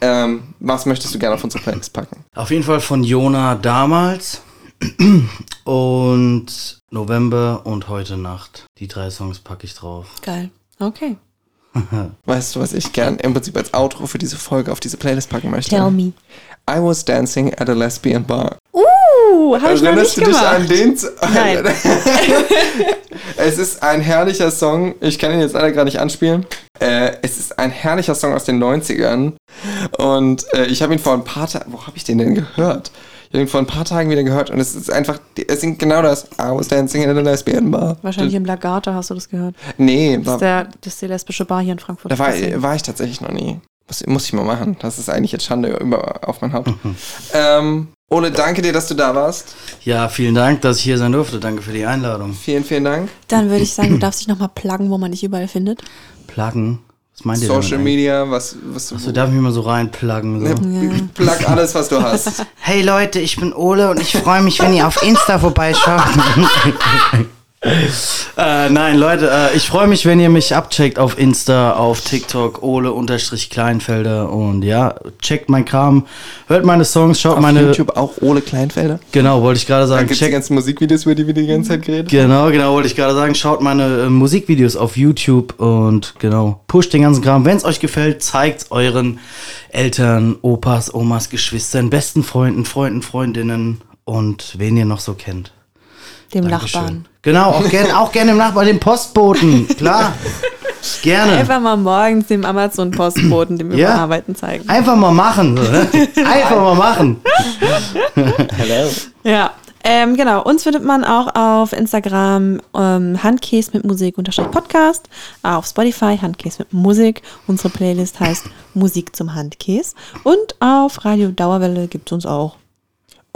Ähm, was möchtest du gerne auf unsere Playlist packen? Auf jeden Fall von Jona damals und November und heute Nacht. Die drei Songs packe ich drauf. Geil. Okay. Weißt du, was ich gern im Prinzip als Outro für diese Folge auf diese Playlist packen möchte? Tell me. I was dancing at a lesbian bar. Uh, habe ich noch Erinnerst nicht du dich gemacht. an den? Z- Nein. es ist ein herrlicher Song. Ich kann ihn jetzt leider gerade nicht anspielen. Äh, es ist ein herrlicher Song aus den 90ern. Und äh, ich habe ihn vor ein paar Tagen. Wo habe ich den denn gehört? Ich habe ihn vor ein paar Tagen wieder gehört und es ist einfach, es singt genau das. I was dancing in a lesbian bar. Wahrscheinlich im Lagata hast du das gehört. Nee, Das da, ist, der, das ist die lesbische Bar hier in Frankfurt. da war, war ich tatsächlich noch nie. Muss, muss ich mal machen. Das ist eigentlich jetzt Schande über, auf mein Haupt. ähm, Ole, danke dir, dass du da warst. Ja, vielen Dank, dass ich hier sein durfte. Danke für die Einladung. Vielen, vielen Dank. Dann würde ich sagen, du darfst dich nochmal pluggen, wo man dich überall findet. Pluggen. Was meint ihr Social Media, was, was eigentlich? So darf ich mich mal so reinpluggen. So. Plug alles, was du hast. Hey Leute, ich bin Ole und ich freue mich, wenn ihr auf Insta vorbeischaut. äh, nein, Leute, äh, ich freue mich, wenn ihr mich abcheckt auf Insta, auf TikTok, Ole-Kleinfelder und ja, checkt mein Kram, hört meine Songs, schaut Auf meine. YouTube auch Ole Kleinfelder. Genau, wollte ich gerade Da sagen. gibt es die Checkt, ganzen Musikvideos, über die wir die ganze Zeit geredet genau, genau, wollte ich gerade sagen. Schaut meine äh, Musikvideos auf YouTube und genau, pusht den ganzen Kram. Wenn es euch gefällt, zeigt euren Eltern, Opas, Omas, Geschwistern, besten Freunden, Freunden, Freundinnen und wen ihr noch so kennt. Dem Dankeschön. Nachbarn. Genau, auch gerne auch gern im Nachbarn, dem Postboten, klar. Gerne. Einfach mal morgens dem Amazon-Postboten dem Ja. Überarbeiten zeigen. Einfach mal machen. So, ne? Einfach mal machen. Hello. Ja. Ähm, genau, uns findet man auch auf Instagram ähm, Handkäse mit Musik unterstrich Podcast, auf Spotify Handkäse mit Musik. Unsere Playlist heißt Musik zum Handkäse. Und auf Radio Dauerwelle gibt es uns auch.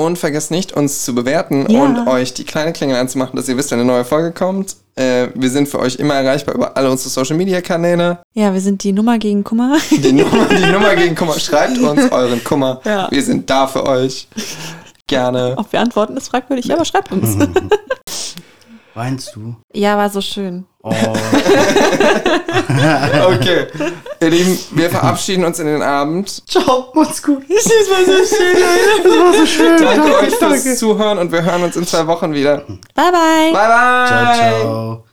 Und vergesst nicht, uns zu bewerten Ja. und euch die kleine Klingel anzumachen, dass ihr wisst, wenn eine neue Folge kommt. Äh, wir sind für euch immer erreichbar über alle unsere Social Media Kanäle. Ja, wir sind die Nummer gegen Kummer. Die Nummer, die Nummer gegen Kummer. Schreibt uns euren Kummer. Ja. Wir sind da für euch. Gerne. Ob wir antworten, ist fragwürdig, aber schreibt uns. Weinst du? ja, war so schön. Oh. Okay. Ihr Lieben, wir verabschieden uns in den Abend. Ciao, macht's gut. Das war so schön. Das war so schön. Danke euch fürs Zuhören und wir hören uns in zwei Wochen wieder. Bye, bye. Bye, bye. Ciao, ciao.